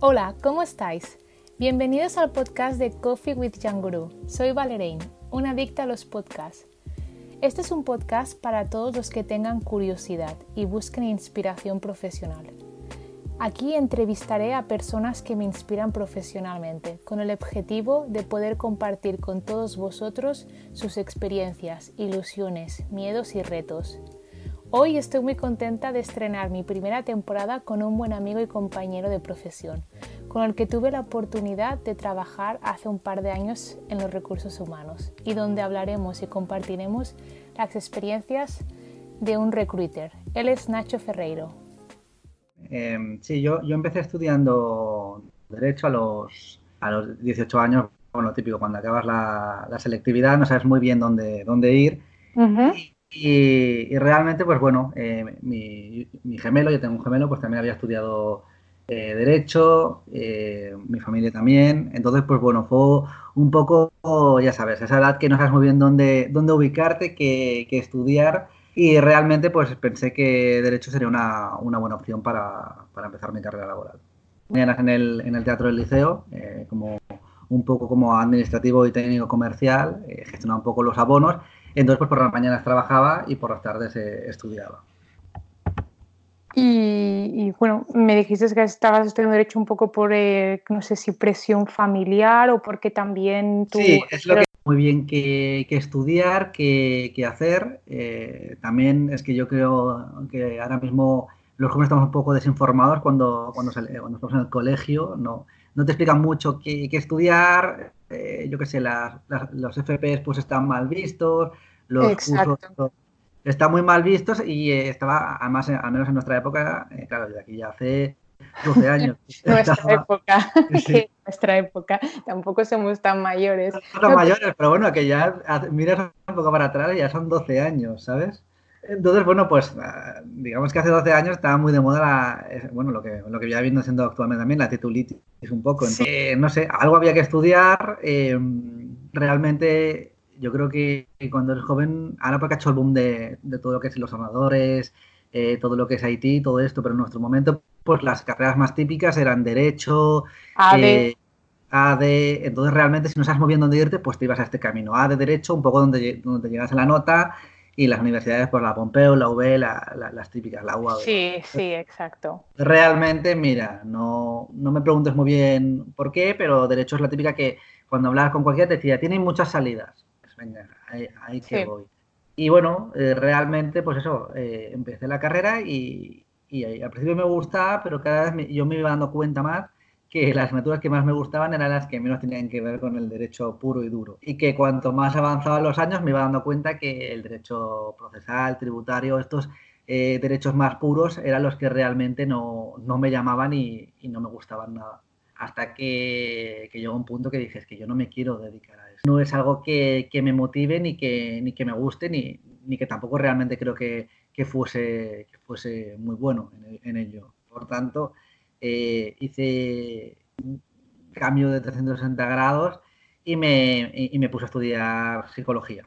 Hola, ¿cómo estáis? Bienvenidos al podcast de Coffee with Janguru. Soy Valerain, una adicta a los podcasts. Este es un podcast para todos los que tengan curiosidad y busquen inspiración profesional. Aquí entrevistaré a personas que me inspiran profesionalmente, con el objetivo de poder compartir con todos vosotros sus experiencias, ilusiones, miedos y retos. Hoy estoy muy contenta de estrenar mi primera temporada con un buen amigo y compañero de profesión, con el que tuve la oportunidad de trabajar hace un par de años en los recursos humanos y donde hablaremos y compartiremos las experiencias de un recruiter. Él es Nacho Ferreiro, eh, sí, yo, yo empecé estudiando Derecho a los, a los 18 años, bueno, típico, cuando acabas la, la selectividad no sabes muy bien dónde, dónde ir. Y, realmente, pues bueno, eh, mi, gemelo, yo tengo un gemelo, pues también había estudiado eh, Derecho, eh, mi familia también. Entonces, pues bueno, fue un poco, ya sabes, esa edad que no sabes muy bien dónde, dónde ubicarte, qué, estudiar. Y realmente pues pensé que Derecho sería una, una buena opción para, para, empezar mi carrera laboral. En el, en el Teatro del Liceo, eh, como un poco como administrativo y técnico comercial, gestionaba un poco los abonos. Entonces pues por las mañanas trabajaba y por las tardes eh, estudiaba. Y, y, bueno, me dijiste que estabas estudiando Derecho un poco por, eh, no sé si presión familiar o porque también tú... Sí, es lo que muy bien que, que estudiar, que, que hacer. Eh, también es que yo creo que ahora mismo los jóvenes estamos un poco desinformados cuando, cuando, sale, cuando estamos en el colegio, no, no te explican mucho qué, qué estudiar, eh, yo qué sé, las, los FPS pues están mal vistos, los Exacto. cursos están muy mal vistos y eh, estaba, además, al menos en nuestra época, eh, claro, de aquí ya hace 12 años. nuestra estaba, época, sí. nuestra época, tampoco somos tan mayores. No somos mayores, pero bueno, que ya miras un poco para atrás y ya son 12 años, ¿sabes? Entonces, bueno, pues digamos que hace 12 años estaba muy de moda la, bueno, lo que, lo que ya viendo siendo actualmente también, la titulitis un poco. Entonces, sí. eh, no sé, algo había que estudiar. Eh, realmente yo creo que cuando eres joven, ahora porque ha hecho el boom de, de todo lo que es los ordenadores, eh, todo lo que es IT, todo esto, pero en nuestro momento, pues las carreras más típicas eran Derecho, AD. Eh, AD, entonces realmente si no sabes muy bien dónde irte, pues te ibas a este camino. A de Derecho, un poco donde, donde llegas a la nota, y las universidades, pues la Pompeu, la UB, la, la, las típicas, la UAB. Sí, sí, exacto. Realmente, mira, no, no me preguntes muy bien por qué, pero Derecho es la típica que cuando hablabas con cualquiera te decía, tienen muchas salidas. Pues venga, ahí, ahí que sí. voy. Y bueno, eh, realmente, pues eso, eh, empecé la carrera y, y, al principio me gustaba, pero cada vez me, yo me iba dando cuenta más que las asignaturas que más me gustaban eran las que menos tenían que ver con el derecho puro y duro. Y que cuanto más avanzaban los años me iba dando cuenta que el derecho procesal, tributario, estos eh, derechos más puros eran los que realmente no, no me llamaban y, y, no me gustaban nada. Hasta que, que, llegó un punto que dije, es que yo no me quiero dedicar a eso. No es algo que, que me motive ni que, ni que me guste, ni, ni que tampoco realmente creo que, que, fuese, que fuese muy bueno en, en ello. Por tanto, eh, hice cambio de 360 grados y me, y me, puse a estudiar psicología.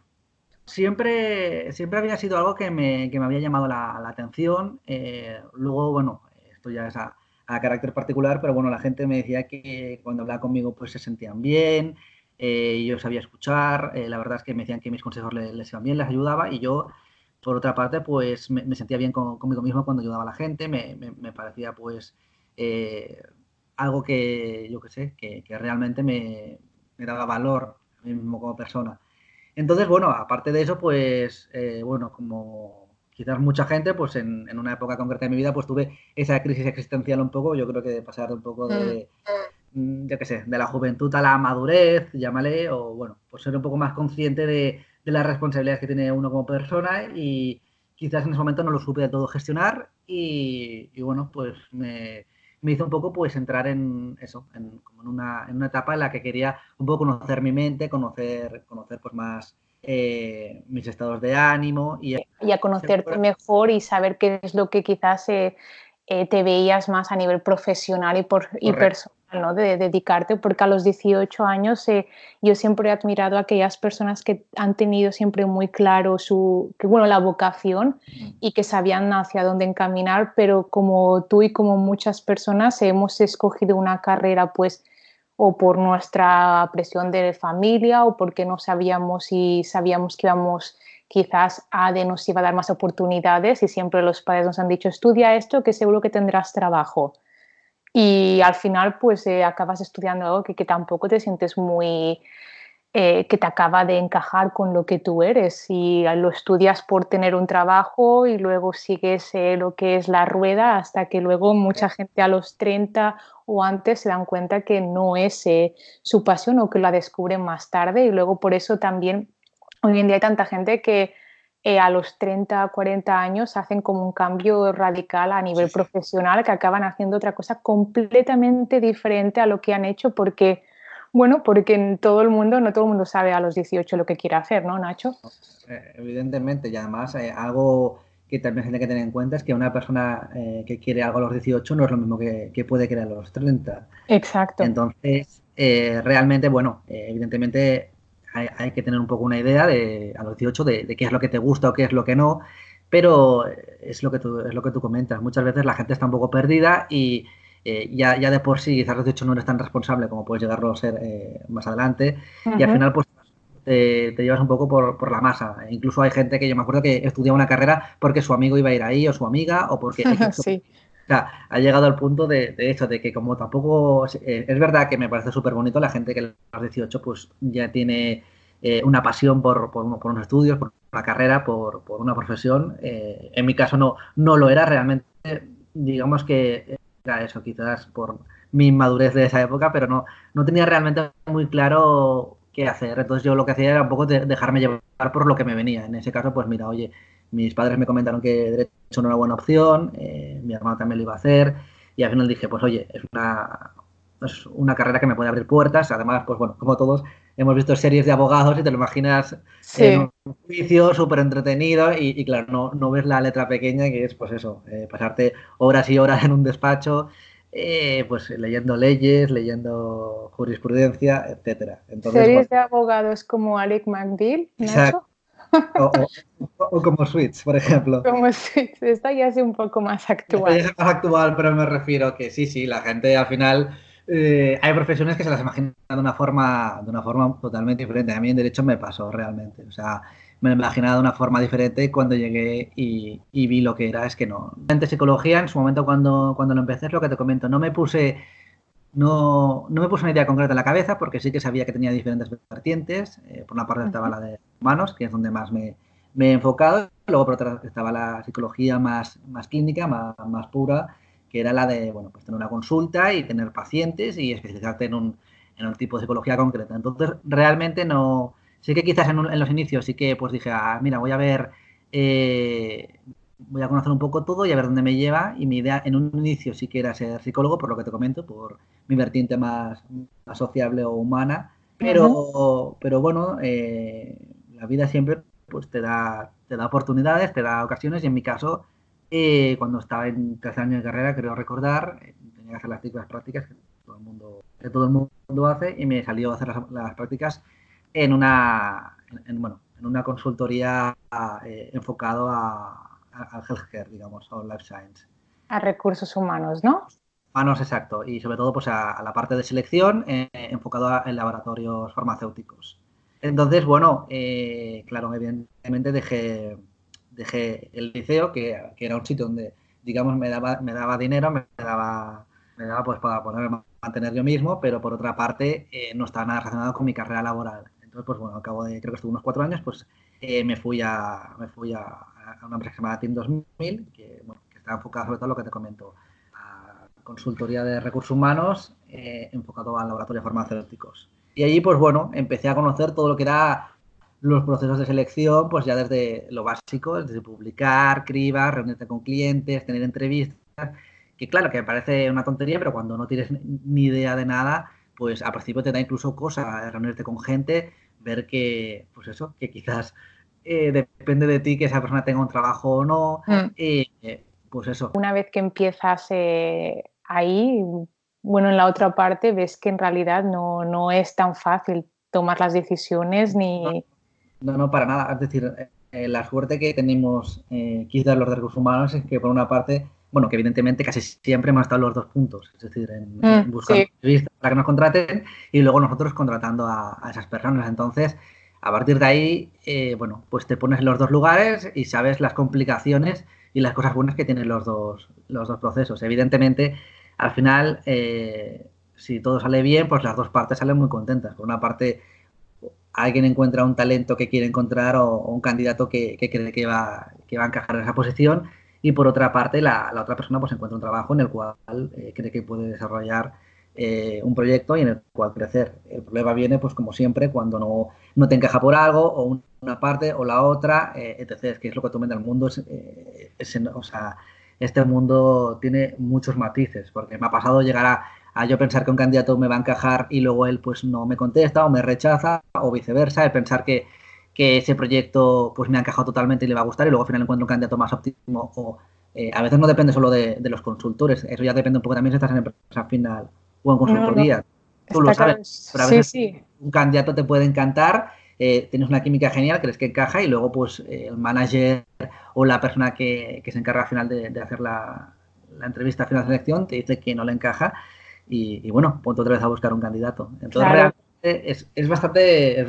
Siempre, siempre había sido algo que me, que me había llamado la, la atención. Eh, luego, bueno, esto ya es a, a, carácter particular, pero bueno, la gente me decía que cuando hablaba conmigo pues se sentían bien, eh, yo sabía escuchar, eh, la verdad es que me decían que mis consejos les, les iban bien, les ayudaba y yo por otra parte, pues me, me sentía bien con, conmigo mismo cuando ayudaba a la gente, me, me, me parecía pues eh, algo que yo que sé, que, que realmente me, me, daba valor a mí mismo como persona. Entonces, bueno, aparte de eso, pues, eh, bueno, como quizás mucha gente, pues en, en, una época concreta de mi vida, pues tuve esa crisis existencial un poco, yo creo que de pasar un poco de, mm. yo qué sé, de la juventud a la madurez, llámale, o bueno, pues ser un poco más consciente de, de las responsabilidades que tiene uno como persona y quizás en ese momento no lo supe de todo gestionar y, y bueno, pues me, me, hizo un poco pues entrar en eso, en, como en, una, en, una, etapa en la que quería un poco conocer mi mente, conocer, conocer pues más eh, mis estados de ánimo y, y a conocerte mejor y saber qué es lo que quizás eh, eh, te veías más a nivel profesional y, por, y personal ¿no? de, dedicarte, porque a los 18 años eh, yo siempre he admirado a aquellas personas que han tenido siempre muy claro su, que, bueno, la vocación y que sabían hacia dónde encaminar, pero como tú y como muchas personas hemos escogido una carrera pues o por nuestra presión de familia o porque no sabíamos y sabíamos que íbamos quizás a de nos iba a dar más oportunidades y siempre los padres nos han dicho estudia esto que seguro que tendrás trabajo y al final pues eh, acabas estudiando algo que, tampoco te sientes muy eh, que te acaba de encajar con lo que tú eres. Y lo estudias por tener un trabajo y luego sigues eh, lo que es la rueda hasta que luego mucha gente a los 30 o antes se dan cuenta que no es su pasión o que la descubren más tarde. Y luego por eso también hoy en día hay tanta gente que eh, a los 30, 40 años hacen como un cambio radical a nivel profesional, que acaban haciendo otra cosa completamente diferente a lo que han hecho porque, bueno, porque en todo el mundo, no todo el mundo sabe a los 18 lo que quiere hacer, ¿no, Nacho? Eh, evidentemente, y además eh, algo que también tiene que tener en cuenta es que una persona que quiere algo a los 18 no es lo mismo que, que puede querer a los 30. Exacto. Entonces, realmente, bueno, evidentemente hay, que tener un poco una idea de, a los 18 de, qué es lo que te gusta o qué es lo que no, pero es lo que tú, es lo que tú comentas. Muchas veces la gente está un poco perdida y eh, ya, ya, de por sí quizás a los 18 no eres tan responsable como puedes llegarlo a ser eh, más adelante y al final pues te, llevas un poco por, por, la masa. Incluso hay gente que yo me acuerdo que estudiaba una carrera porque su amigo iba a ir ahí o su amiga o porque... sí. O sea, ha llegado al punto de, de eso, de que como tampoco... Eh, es verdad que me parece súper bonito la gente que a los 18 pues ya tiene eh, una pasión por, por, unos estudios, por una carrera, por, una profesión. Eh, en mi caso no, no lo era realmente, digamos que era eso, quizás por mi inmadurez de esa época, pero no, no tenía realmente muy claro qué hacer. Entonces yo lo que hacía era un poco dejarme llevar por lo que me venía. En ese caso, pues mira, oye, mis padres me comentaron que derecho no era una buena opción, eh, mi hermano también lo iba a hacer, y al final dije, pues oye, es una, es una carrera que me puede abrir puertas, además, pues bueno, como todos, hemos visto series de abogados y te lo imaginas en un juicio súper entretenido y, claro, no, no, ves la letra pequeña que es pues eso, eh, pasarte horas y horas en un despacho, eh, pues leyendo leyes, leyendo jurisprudencia, etcétera. series de abogados como Alec McBeal, Nacho. O, como Switch, por ejemplo. Como Switch, esta ya es un poco más actual. Esta ya es más actual, pero me refiero que sí, sí, la gente al final eh, hay profesiones que se las imaginan de una forma de una forma totalmente diferente. A mí en derecho me pasó realmente. O sea, me lo imaginaba de una forma diferente cuando llegué y, vi lo que era. Es que no. En psicología, en su momento cuando, cuando lo empecé, es lo que te comento. No me puse no, no me puse una idea concreta en la cabeza porque sí que sabía que tenía diferentes vertientes. Eh, por una parte estaba la de humanos, que es donde más me, me he enfocado. Luego por otra estaba la psicología más, más clínica, más, más pura que era la de, bueno, pues tener una consulta y tener pacientes y especializarte en un, en un tipo de psicología concreta. Entonces, realmente no, sí que quizás en, los inicios sí que pues dije, ah, mira, voy a ver, eh, voy a conocer un poco todo y a ver dónde me lleva. Y mi idea en un inicio sí que era ser psicólogo, por lo que te comento, por mi vertiente más, sociable o humana. Pero, pero bueno, eh, la vida siempre pues te da, te da oportunidades, te da ocasiones y en mi caso eh, cuando estaba en tercer año de carrera, creo recordar, eh, tenía que hacer las típicas prácticas que todo el mundo, que todo el mundo hace y me salió a hacer las, prácticas en una, en, bueno, en una consultoría eh, enfocado a, al healthcare, digamos, o life science. A recursos humanos, ¿no? Humanos, exacto. Y sobre todo pues a, la parte de selección enfocado en laboratorios farmacéuticos. Entonces, bueno, claro, evidentemente dejé el liceo, que, era un sitio donde, digamos, me daba, me daba dinero, me daba, me daba pues para poder mantener yo mismo, pero por otra parte eh, no estaba nada relacionado con mi carrera laboral. Entonces, pues bueno, al cabo de, creo que estuve unos cuatro años, pues eh, me fui, a, me fui a, una empresa que se llama Team 2000, que, bueno, que está enfocada sobre todo en lo que te comento, a consultoría de recursos humanos eh, enfocado a laboratorios farmacéuticos. Y allí, pues bueno, empecé a conocer todo lo que era los procesos de selección, pues ya desde lo básico, desde publicar, cribar, reunirte con clientes, tener entrevistas, que claro, que me parece una tontería, pero cuando no tienes ni idea de nada, pues al principio te da incluso cosa reunirte con gente, ver que, pues eso, que quizás eh, depende de ti que esa persona tenga un trabajo o no, mm. eh, pues eso. Una vez que empiezas eh, ahí, bueno, en la otra parte ves que en realidad no, no es tan fácil tomar las decisiones ni... No, no, para nada. Es decir, eh, la suerte que tenemos eh, quizás los recursos humanos es que por una parte, bueno, que evidentemente casi siempre hemos estado los dos puntos, es decir, en, mm, buscar entrevistas para que nos contraten y luego nosotros contratando a, esas personas. Entonces, a partir de ahí, eh, bueno, pues te pones en los dos lugares y sabes las complicaciones y las cosas buenas que tienen los dos, los dos procesos. Evidentemente, al final, si todo sale bien, pues las dos partes salen muy contentas. Por una parte, alguien encuentra un talento que quiere encontrar o, un candidato que, cree que va, que va a encajar en esa posición y por otra parte la, otra persona pues encuentra un trabajo en el cual eh, cree que puede desarrollar eh, un proyecto y en el cual crecer. El problema viene pues como siempre cuando no, no te encaja por algo o una parte o la otra, eh, etc. que es lo que tú el mundo. Es, o sea, este mundo tiene muchos matices porque me ha pasado llegar a a yo pensar que un candidato me va a encajar y luego él pues no me contesta o me rechaza o viceversa, de pensar que, ese proyecto pues me ha encajado totalmente y le va a gustar y luego al final encuentro un candidato más óptimo o eh, a veces no depende solo de, los consultores, eso ya depende un poco también si estás en empresa final o en consultoría. Tú lo sabes, pero a veces un candidato te puede encantar, eh, tienes una química genial, crees que encaja y luego pues eh, el manager o la persona que, se encarga al final de, hacer la, la entrevista final de selección te dice que no le encaja y, bueno, ponte otra vez a buscar un candidato. Entonces, realmente es, es, bastante,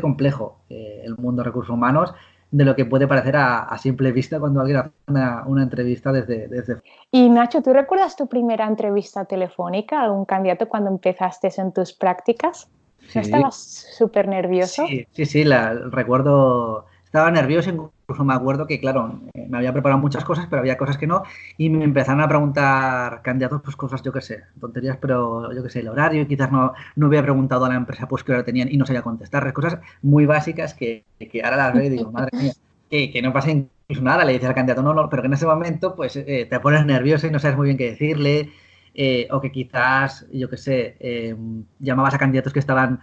complejo eh, el mundo de recursos humanos de lo que puede parecer a, simple vista cuando alguien hace una, una, entrevista desde, desde... Y Nacho, ¿tú recuerdas tu primera entrevista telefónica, algún candidato cuando empezaste en tus prácticas? ¿No estabas súper nervioso? Sí, sí, sí, la, recuerdo, estaba nervioso, incluso me acuerdo que, claro, eh, me había preparado muchas cosas, pero había cosas que no, y me empezaron a preguntar candidatos, pues cosas, yo qué sé, tonterías, pero yo qué sé, el horario, quizás no, no había preguntado a la empresa pues qué hora tenían y no sabía contestar, cosas muy básicas que, que ahora las veo y digo, madre mía, que, que no pasa incluso nada, le dices al candidato, no, no, pero que en ese momento pues eh, te pones nervioso y no sabes muy bien qué decirle, eh, o que quizás, yo qué sé, llamabas a candidatos que estaban,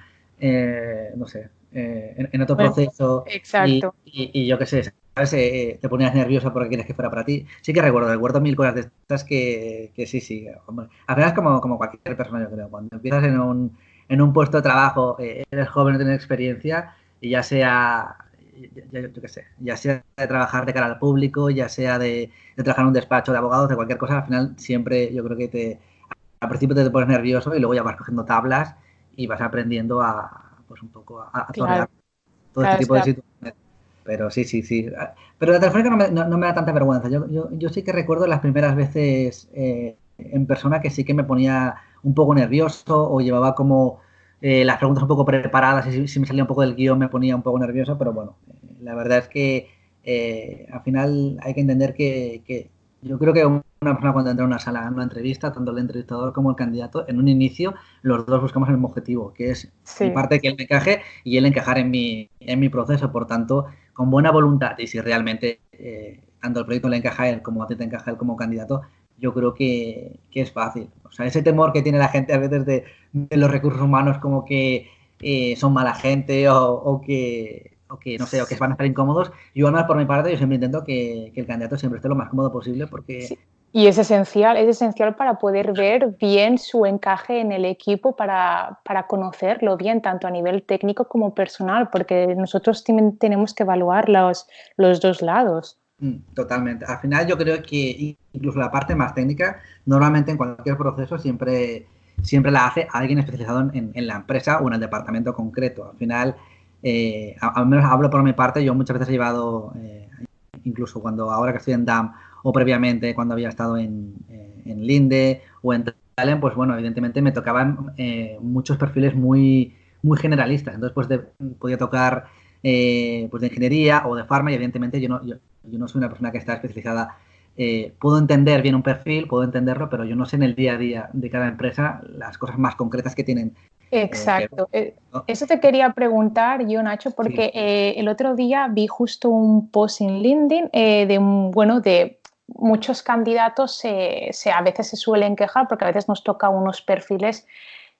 no sé, eh, en, otro proceso. Exacto. Y, yo qué sé, ¿sabes? Eh, te ponías nerviosa porque quieres que fuera para ti. Sí que recuerdo, recuerdo mil cosas de estas que, que sí, sí. Hombre. Al final es como, como cualquier persona, yo creo. Cuando empiezas en un, en un puesto de trabajo, eh, eres joven, no tienes experiencia, y ya sea, yo qué sé, ya sea de trabajar de cara al público, ya sea de, de trabajar en un despacho de abogados, de cualquier cosa, al final siempre yo creo que te, al principio te pones nervioso y luego ya vas cogiendo tablas y vas aprendiendo a, pues un poco a, a todo este tipo de situaciones. Pero sí, sí, sí. Pero la telefónica no me, no, me da tanta vergüenza. Yo, yo, yo, sí que recuerdo las primeras veces eh, en persona que sí que me ponía un poco nervioso o llevaba como eh, las preguntas un poco preparadas y si, me salía un poco del guion me ponía un poco nervioso, pero bueno, eh, la verdad es que al final hay que entender que, que yo creo que una persona cuando entra en una sala, en una entrevista, tanto el entrevistador como el candidato, en un inicio, los dos buscamos el mismo objetivo, que es mi parte que él me encaje y él encajar en mi, en mi proceso. Por tanto, con buena voluntad y si realmente eh, tanto el proyecto le encaja a él como a ti te encaja a él como candidato, yo creo que, es fácil. O sea, ese temor que tiene la gente a veces de, los recursos humanos como que eh, son mala gente o que o que no sé, o que van a estar incómodos. Yo además por mi parte yo siempre intento que, el candidato siempre esté lo más cómodo posible porque... Y es esencial, es esencial para poder ver bien su encaje en el equipo, para, conocerlo bien, tanto a nivel técnico como personal, porque nosotros tenemos que evaluar los, los dos lados. Mm, totalmente. Al final yo creo que incluso la parte más técnica, normalmente en cualquier proceso siempre, siempre la hace alguien especializado en, en la empresa o en el departamento concreto. Al final eh, al menos hablo por mi parte, yo muchas veces he llevado, eh, incluso cuando ahora que estoy en DAM o previamente cuando había estado en, eh, en Linde o en Talent, pues bueno, evidentemente me tocaban eh, muchos perfiles muy, muy generalistas. Entonces, pues podía tocar pues de ingeniería o de farma y evidentemente yo no, yo, yo no soy una persona que está especializada puedo entender bien un perfil, puedo entenderlo, pero yo no sé en el día a día de cada empresa las cosas más concretas que tienen Exacto. Eh, eso te quería preguntar yo, Nacho, porque eh, el otro día vi justo un post en LinkedIn eh, de, bueno, de muchos candidatos se, a veces se suelen quejar porque a veces nos toca unos perfiles,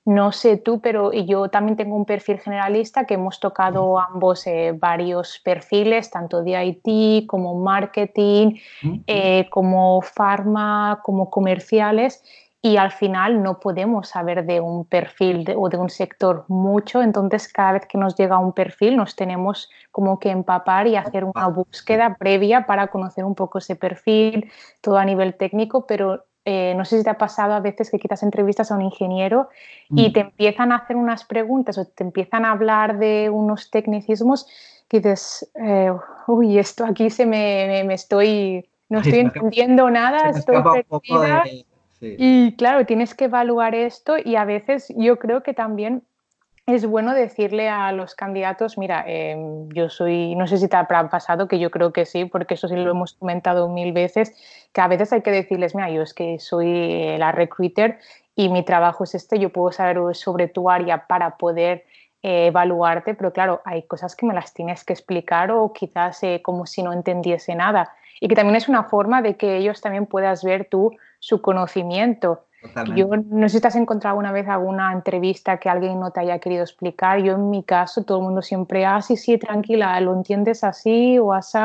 no sé tú, pero yo también tengo un perfil generalista que hemos tocado ambos varios perfiles, tanto de IT como marketing, como pharma, como comerciales. Y al final no podemos saber de un perfil o de un sector mucho, entonces cada vez que nos llega un perfil nos tenemos como que empapar y hacer una búsqueda previa para conocer un poco ese perfil, todo a nivel técnico, pero eh, no sé si te ha pasado a veces que quizás entrevistas a un ingeniero y mm. te empiezan a hacer unas preguntas o te empiezan a hablar de unos tecnicismos que dices, eh, uy, esto aquí se me, me, estoy, no estoy entendiendo nada, estoy perdida. Y claro, tienes que evaluar esto y a veces yo creo que también es bueno decirle a los candidatos, mira, em, yo soy, no sé si te ha pasado, que yo creo que sí, porque eso sí lo hemos comentado mil veces, que a veces hay que decirles, mira, yo es que soy la recruiter y mi trabajo es este, yo puedo saber sobre tu área para poder eh, evaluarte, pero claro, hay cosas que me las tienes que explicar o quizás eh, como si no entendiese nada. Y que también es una forma de que ellos también puedas ver tú su conocimiento. Yo no sé si te has encontrado una vez alguna entrevista que alguien no te haya querido explicar. Yo en mi caso, todo el mundo siempre, ah, sí, sí, tranquila, lo entiendes así o así.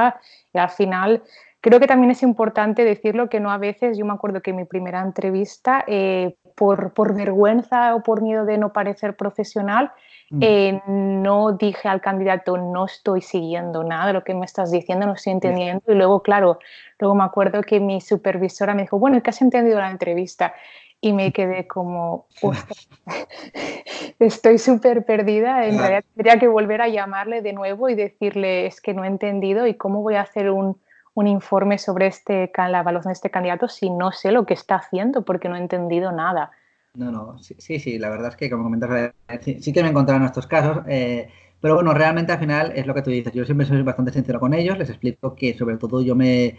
Y al final, creo que también es importante decirlo que no a veces, yo me acuerdo que en mi primera entrevista, eh, por, por vergüenza o por miedo de no parecer profesional. Eh, no dije al candidato, no estoy siguiendo nada de lo que me estás diciendo, no estoy entendiendo. Y luego, claro, luego me acuerdo que mi supervisora me dijo, bueno, ¿qué has entendido la entrevista? Y me quedé como, estoy súper perdida. En realidad tendría que volver a llamarle de nuevo y decirle, es que no he entendido y cómo voy a hacer un, un informe sobre este, la evaluación de este candidato si no sé lo que está haciendo porque no he entendido nada. No, no, sí, sí, la verdad es que como comentas, eh, sí, que me he encontrado en estos casos, eh, pero bueno, realmente al final es lo que tú dices, yo siempre soy bastante sincero con ellos, les explico que sobre todo yo me,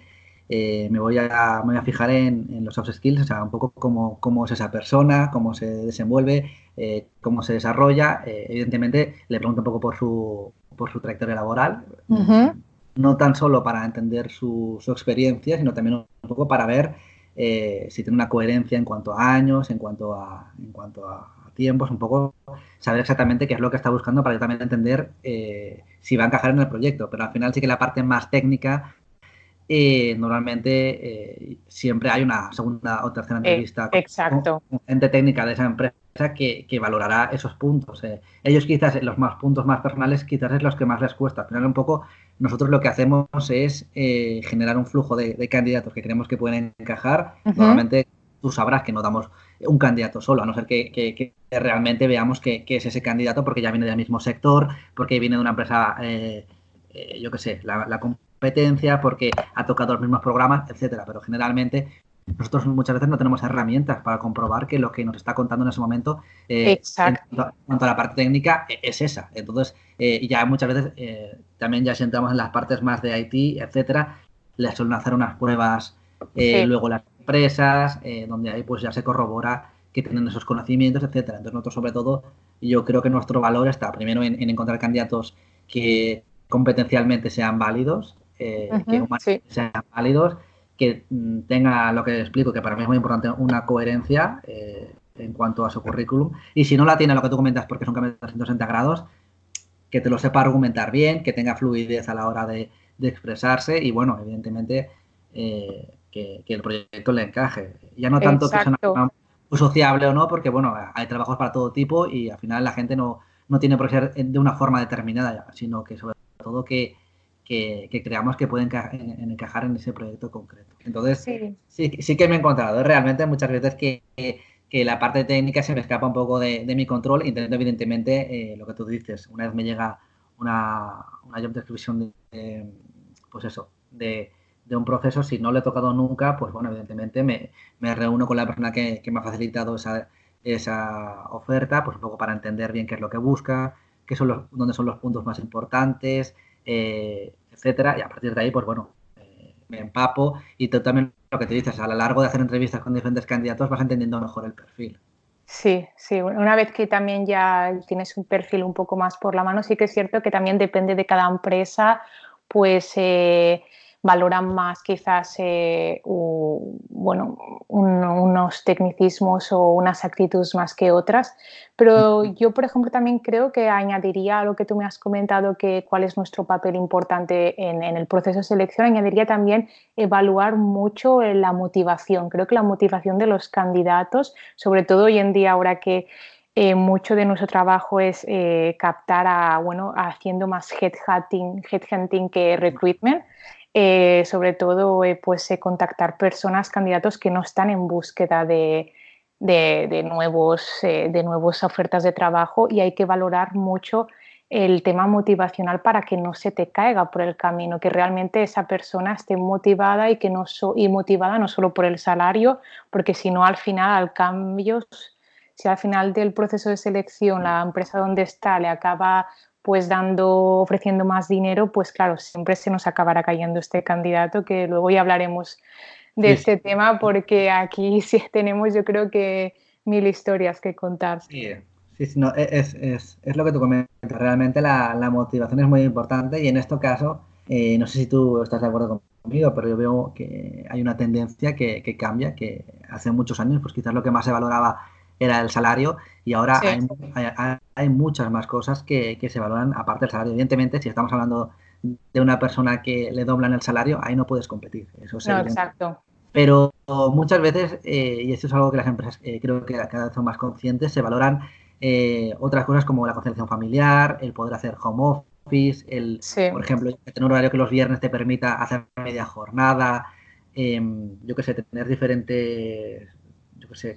eh, me, voy, a, me voy a fijar en, los soft skills, o sea, un poco cómo, cómo es esa persona, cómo se desenvuelve, cómo se desarrolla, evidentemente le pregunto un poco por su, por su trayectoria laboral, no tan solo para entender su, su experiencia, sino también un poco para ver eh, si tiene una coherencia en cuanto a años, en cuanto a, en cuanto a tiempos, un poco saber exactamente qué es lo que está buscando para también entender eh, si va a encajar en el proyecto. Pero al final sí que la parte más técnica, eh, normalmente siempre hay una segunda o tercera entrevista Exacto. con, gente técnica de esa empresa que, que valorará esos puntos. ellos quizás los más puntos más personales quizás es los que más les cuesta. Al final un poco nosotros lo que hacemos es eh, generar un flujo de, candidatos que creemos que pueden encajar. Normalmente tú sabrás que no damos un candidato solo, a no ser que, realmente veamos que, es ese candidato porque ya viene del mismo sector, porque viene de una empresa, eh, eh, yo qué sé, la, competencia, porque ha tocado los mismos programas, etcétera. Pero generalmente nosotros muchas veces no tenemos herramientas para comprobar que lo que nos está contando en ese momento, en cuanto a la parte técnica, e, es esa. Entonces, ya muchas veces también ya si entramos en las partes más de IT, etcétera, les suelen hacer unas pruebas eh, luego las empresas, eh, donde ahí pues ya se corrobora que tienen esos conocimientos, etcétera. Entonces nosotros sobre todo, yo creo que nuestro valor está primero en, encontrar candidatos que competencialmente sean válidos, eh, que sean válidos, que mm, tenga lo que explico, que para mí es muy importante, una coherencia en cuanto a su currículum. Y si no la tiene, lo que tú comentas, porque son cambios de 360 grados, que te lo sepa argumentar bien, que tenga fluidez a la hora de, expresarse y, bueno, evidentemente eh, que, el proyecto le encaje. Ya no tanto que sea sociable o no, porque, bueno, hay trabajos para todo tipo y al final la gente no, no tiene por qué ser de una forma determinada, sino que sobre todo que, creamos que pueden encajar en ese proyecto concreto. Entonces, sí, sí, que me he encontrado ¿eh? realmente muchas veces que que la parte técnica se me escapa un poco de, mi control. Intento, evidentemente, eh, lo que tú dices, una vez me llega una, una job description de, pues eso, de, un proceso, si no lo he tocado nunca, pues bueno, evidentemente me, reúno con la persona que, me ha facilitado esa, esa oferta, pues un poco para entender bien qué es lo que busca, qué son los, dónde son los puntos más importantes, eh, etcétera, y a partir de ahí, pues bueno, me empapo y tú también lo que te dices, a lo largo de hacer entrevistas con diferentes candidatos vas entendiendo mejor el perfil. Sí, sí, una vez que también ya tienes un perfil un poco más por la mano, sí que es cierto que también depende de cada empresa, pues eh, valoran más quizás eh, bueno, unos tecnicismos o unas actitudes más que otras. Pero yo, por ejemplo, también creo que añadiría a lo que tú me has comentado, que cuál es nuestro papel importante en, en el proceso de selección, añadiría también evaluar mucho la motivación. Creo que la motivación de los candidatos, sobre todo hoy en día, ahora que eh, mucho de nuestro trabajo es eh, captar a, bueno, haciendo más headhunting, headhunting que recruitment. Eh, sobre todo, pues contactar personas, candidatos que no están en búsqueda de, de, nuevos, de nuevas ofertas de trabajo y hay que valorar mucho el tema motivacional para que no se te caiga por el camino, que realmente esa persona esté motivada y que no y motivada no solo por el salario, porque si no al final al cambio si al final del proceso de selección la empresa donde está le acaba pues dando, ofreciendo más dinero, pues claro, siempre se nos acabará cayendo este candidato, que luego ya hablaremos de este tema, porque aquí sí tenemos yo creo que mil historias que contar. Sí, sí, no, e, es, es, es, lo que tú comentas, realmente la, la, motivación es muy importante y en este caso, eh, no sé si tú estás de acuerdo conmigo, pero yo veo que hay una tendencia que, que cambia, que hace muchos años, pues quizás lo que más se valoraba era el salario y ahora hay, muchas más cosas que, se valoran aparte del salario. Evidentemente, si estamos hablando de una persona que le doblan el salario, ahí no puedes competir. Eso es exacto. Pero muchas veces, eh, y esto es algo que las empresas eh, creo que cada vez son más conscientes, se valoran eh, otras cosas como la conciliación familiar, el poder hacer home office, el, por ejemplo, tener un horario que los viernes te permita hacer media jornada, em, yo qué sé, tener diferentes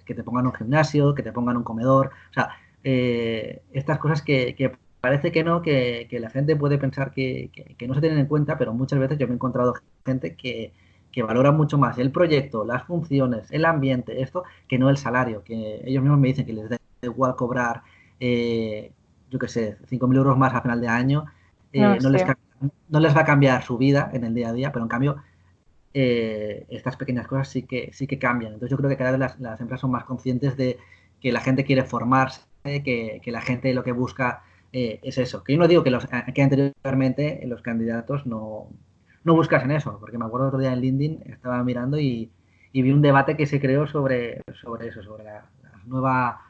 que te pongan un gimnasio, que te pongan un comedor, o sea, eh, estas cosas que, parece que no, que, la gente puede pensar que, no se tienen en cuenta, pero muchas veces yo me he encontrado gente que, valora mucho más el proyecto, las funciones, el ambiente, esto, que no el salario, que ellos mismos me dicen que les da igual cobrar, eh, yo qué sé, 5.000 euros más a final de año, eh, no, les, no les va a cambiar su vida en el día a día, pero en cambio eh, estas pequeñas cosas sí que, sí que cambian. Entonces yo creo que cada vez las, empresas son más conscientes de que la gente quiere formarse, que, que la gente lo que busca eh, es eso. Que yo no digo que, los, que anteriormente los candidatos no, no buscasen eso, porque me acuerdo otro día en LinkedIn, estaba mirando y, y vi un debate que se creó sobre, sobre eso, sobre la, nueva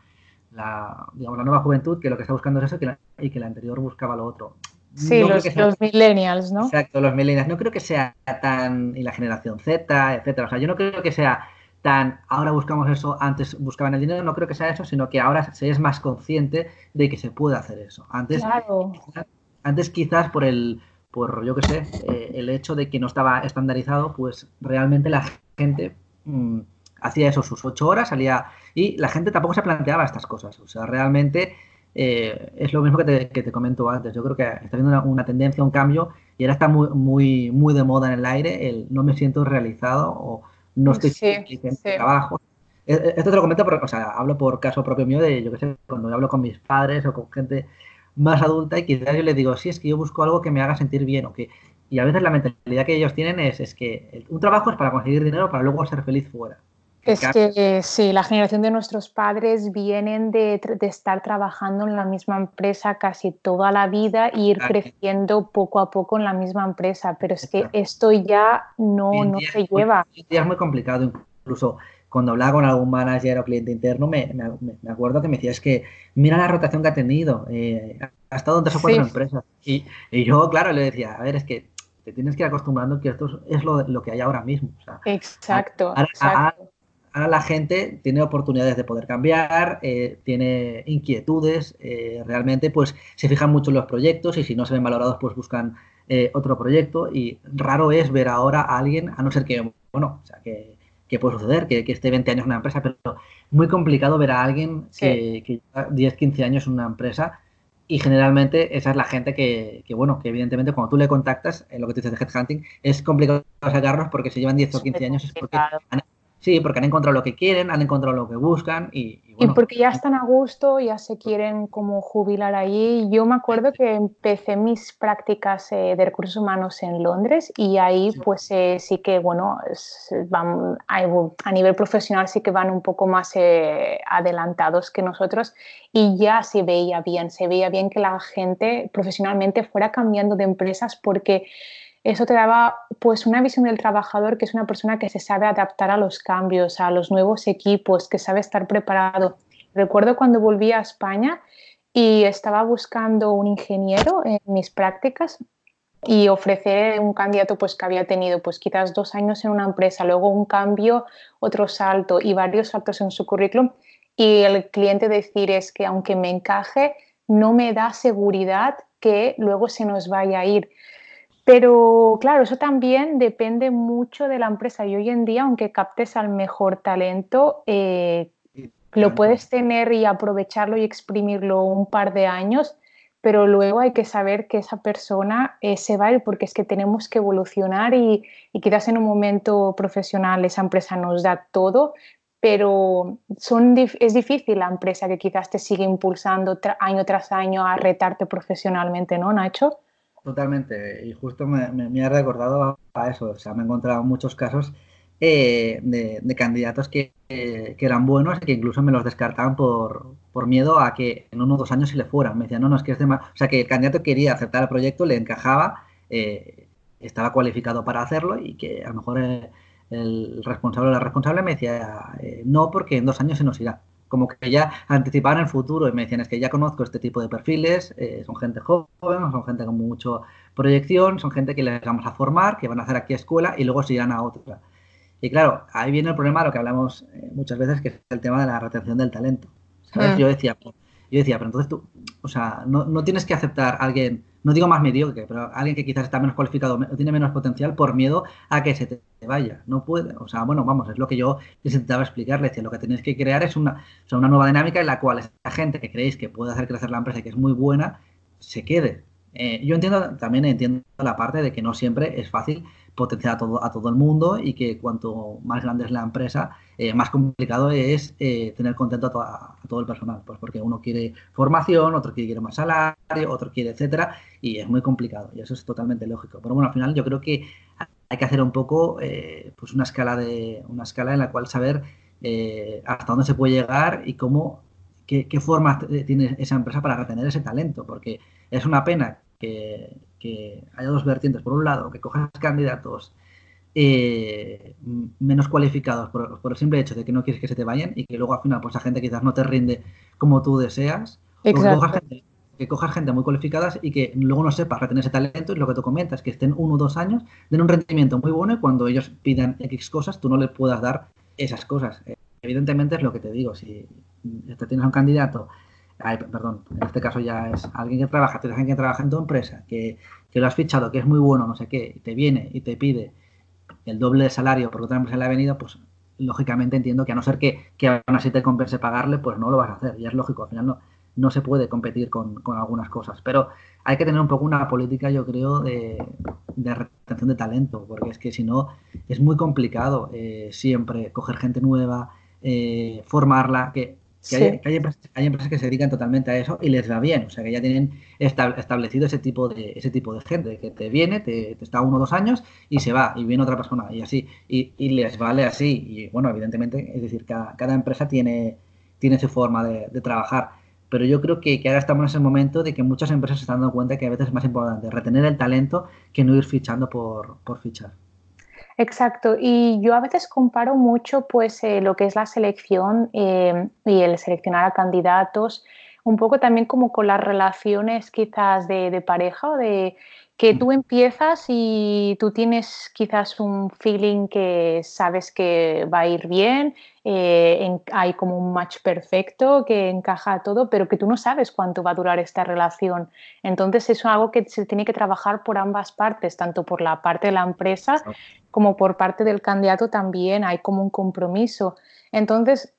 la, digamos, la nueva juventud, que lo que está buscando es eso y que la anterior buscaba lo otro. Sí, los, millennials, ¿no? Exacto, los millennials. No creo que sea tan. Y la generación Z, etcétera. O sea, yo no creo que sea tan. Ahora buscamos eso, antes buscaban el dinero. No creo que sea eso, sino que ahora se es más consciente de que se puede hacer eso. Antes, antes quizás por el. Por, yo qué sé, eh, el hecho de que no estaba estandarizado, pues realmente la gente mm, hacía eso sus ocho horas, salía. Y la gente tampoco se planteaba estas cosas. O sea, realmente eh, es lo mismo que te, que te, comento antes. Yo creo que está habiendo una, tendencia, un cambio, y ahora está muy, muy, muy de moda en el aire el no me siento realizado o no estoy sí, en trabajo. E, e, esto te lo comento porque, o sea, hablo por caso propio mío de, yo qué sé, cuando hablo con mis padres o con gente más adulta y quizás yo les digo, sí, es que yo busco algo que me haga sentir bien o que... Y a veces la mentalidad que ellos tienen es, es que un trabajo es para conseguir dinero para luego ser feliz fuera. Es que sí, la generación de nuestros padres vienen de, estar trabajando en la misma empresa casi toda la vida e ir creciendo poco a poco en la misma empresa, pero es que esto ya no, no se lleva. es muy complicado, incluso cuando hablaba con algún manager o cliente interno, me, me, acuerdo que me decía, es que mira la rotación que ha tenido, eh, ha estado en tres o cuatro empresas. Y, y, yo, claro, le decía, a ver, es que te tienes que ir acostumbrando que esto es lo, lo que hay ahora mismo. exacto, exacto ahora la gente tiene oportunidades de poder cambiar, eh, tiene inquietudes, eh, realmente pues se fijan mucho en los proyectos y si no se ven valorados pues buscan eh, otro proyecto. Y raro es ver ahora a alguien, a no ser que, bueno, o sea, que, puede suceder, que, esté 20 años en una empresa, pero muy complicado ver a alguien que, lleva 10, 15 años en una empresa. Y generalmente esa es la gente que, bueno, que evidentemente cuando tú le contactas, en lo que tú dices de headhunting, es complicado sacarlos porque si llevan 10 o 15 años es porque han Sí, porque han encontrado lo que quieren, han encontrado lo que buscan y, y, porque ya están a gusto, ya se quieren como jubilar allí. Yo me acuerdo que empecé mis prácticas eh, de recursos humanos en Londres y ahí pues eh, sí que, bueno, van, a nivel profesional sí que van un poco más eh, adelantados que nosotros y ya se veía bien, se veía bien que la gente profesionalmente fuera cambiando de empresas porque eso te daba pues una visión del trabajador que es una persona que se sabe adaptar a los cambios, a los nuevos equipos, que sabe estar preparado. Recuerdo cuando volví a España y estaba buscando un ingeniero en mis prácticas y ofrecer un candidato pues que había tenido pues quizás dos años en una empresa, luego un cambio, otro salto y varios saltos en su currículum y el cliente decir es que aunque me encaje no me da seguridad que luego se nos vaya a ir. Pero claro, eso también depende mucho de la empresa y hoy en día, aunque captes al mejor talento, eh, lo puedes tener y aprovecharlo y exprimirlo un par de años, pero luego hay que saber que esa persona eh, se va a ir porque es que tenemos que evolucionar y, quizás en un momento profesional esa empresa nos da todo, pero son, es difícil la empresa que quizás te sigue impulsando año tras año a retarte profesionalmente, ¿no, Nacho? Totalmente, y justo me, ha recordado a eso, o sea, me he encontrado muchos casos eh, de, candidatos que, que, eran buenos y que incluso me los descartaban por, por, miedo a que en uno o dos años se le fueran. Me decían, no, no, es que es de. O sea, que el candidato quería aceptar el proyecto, le encajaba, eh, estaba cualificado para hacerlo y que a lo mejor el, responsable o la responsable me decía, eh, no, porque en dos años se nos irá. Como que ya anticipaban el futuro y me decían, es que ya conozco este tipo de perfiles, son gente joven, son gente con mucha proyección, son gente que les vamos a formar, que van a hacer aquí escuela y luego se irán a otra. Y claro, ahí viene el problema de lo que hablamos eh, muchas veces, que es el tema de la retención del talento. ¿sabes? Mm. Yo decía, yo decía, pero entonces tú, o sea, no, no, tienes que aceptar a alguien, no digo más mediocre, pero alguien que quizás está menos cualificado o tiene menos potencial por miedo a que se te vaya. No puede. O sea, bueno, vamos, es lo que yo les intentaba explicarle. Decía, lo que tenéis que crear es una, o una nueva dinámica en la cual esa gente que creéis que puede hacer crecer la empresa y que es muy buena, se quede. Eh, yo entiendo, también entiendo la parte de que no siempre es fácil potenciar a todo, a todo el mundo y que cuanto más grande es la empresa, eh, más complicado es eh, tener contento a, todo el personal, pues porque uno quiere formación, otro quiere más salario, otro quiere etcétera, y es muy complicado, y eso es totalmente lógico. Pero bueno, al final yo creo que hay que hacer un poco eh, pues una escala de una escala en la cual saber hasta dónde se puede llegar y cómo qué, qué forma tiene esa empresa para retener ese talento, porque es una pena que, haya dos vertientes. Por un lado, que cojas candidatos eh, menos cualificados por, el simple hecho de que no quieres que se te vayan y que luego al final pues esa gente quizás no te rinde como tú deseas. O que cojas, gente, muy cualificada y que luego no sepas retener ese talento y lo que tú comentas, que estén uno o dos años, den un rendimiento muy bueno y cuando ellos pidan X cosas tú no le puedas dar esas cosas. evidentemente es lo que te digo, si te tienes un candidato perdón, en este caso ya es alguien que trabaja, te alguien que trabaja en tu empresa, que, lo has fichado, que es muy bueno, no sé qué, y te viene y te pide el doble de salario porque otra empresa le ha venido, pues lógicamente entiendo que a no ser que, que aún así te compense pagarle, pues no lo vas a hacer. Y es lógico, al final no, no se puede competir con, algunas cosas. Pero hay que tener un poco una política, yo creo, de, retención de talento, porque es que si no, es muy complicado eh, siempre coger gente nueva, eh, formarla, que que, hay, empresas, que se dedican totalmente a eso y les va bien, o sea que ya tienen establecido ese tipo de ese tipo de gente que te viene, te, está uno o dos años y se va y viene otra persona y así y, les vale así y bueno evidentemente es decir cada, cada empresa tiene tiene su forma de, trabajar pero yo creo que, que, ahora estamos en ese momento de que muchas empresas se están dando cuenta que a veces es más importante retener el talento que no ir fichando por, por fichar. Exacto, y yo a veces comparo mucho pues eh, lo que es la selección eh, y el seleccionar a candidatos, un poco también como con las relaciones quizás de, de pareja o de que tú empiezas y tú tienes quizás un feeling que sabes que va a ir bien, eh, hay como un match perfecto que encaja todo, pero que tú no sabes cuánto va a durar esta relación. Entonces es algo que se tiene que trabajar por ambas partes, tanto por la parte de la empresa como por parte del candidato también hay como un compromiso. Entonces,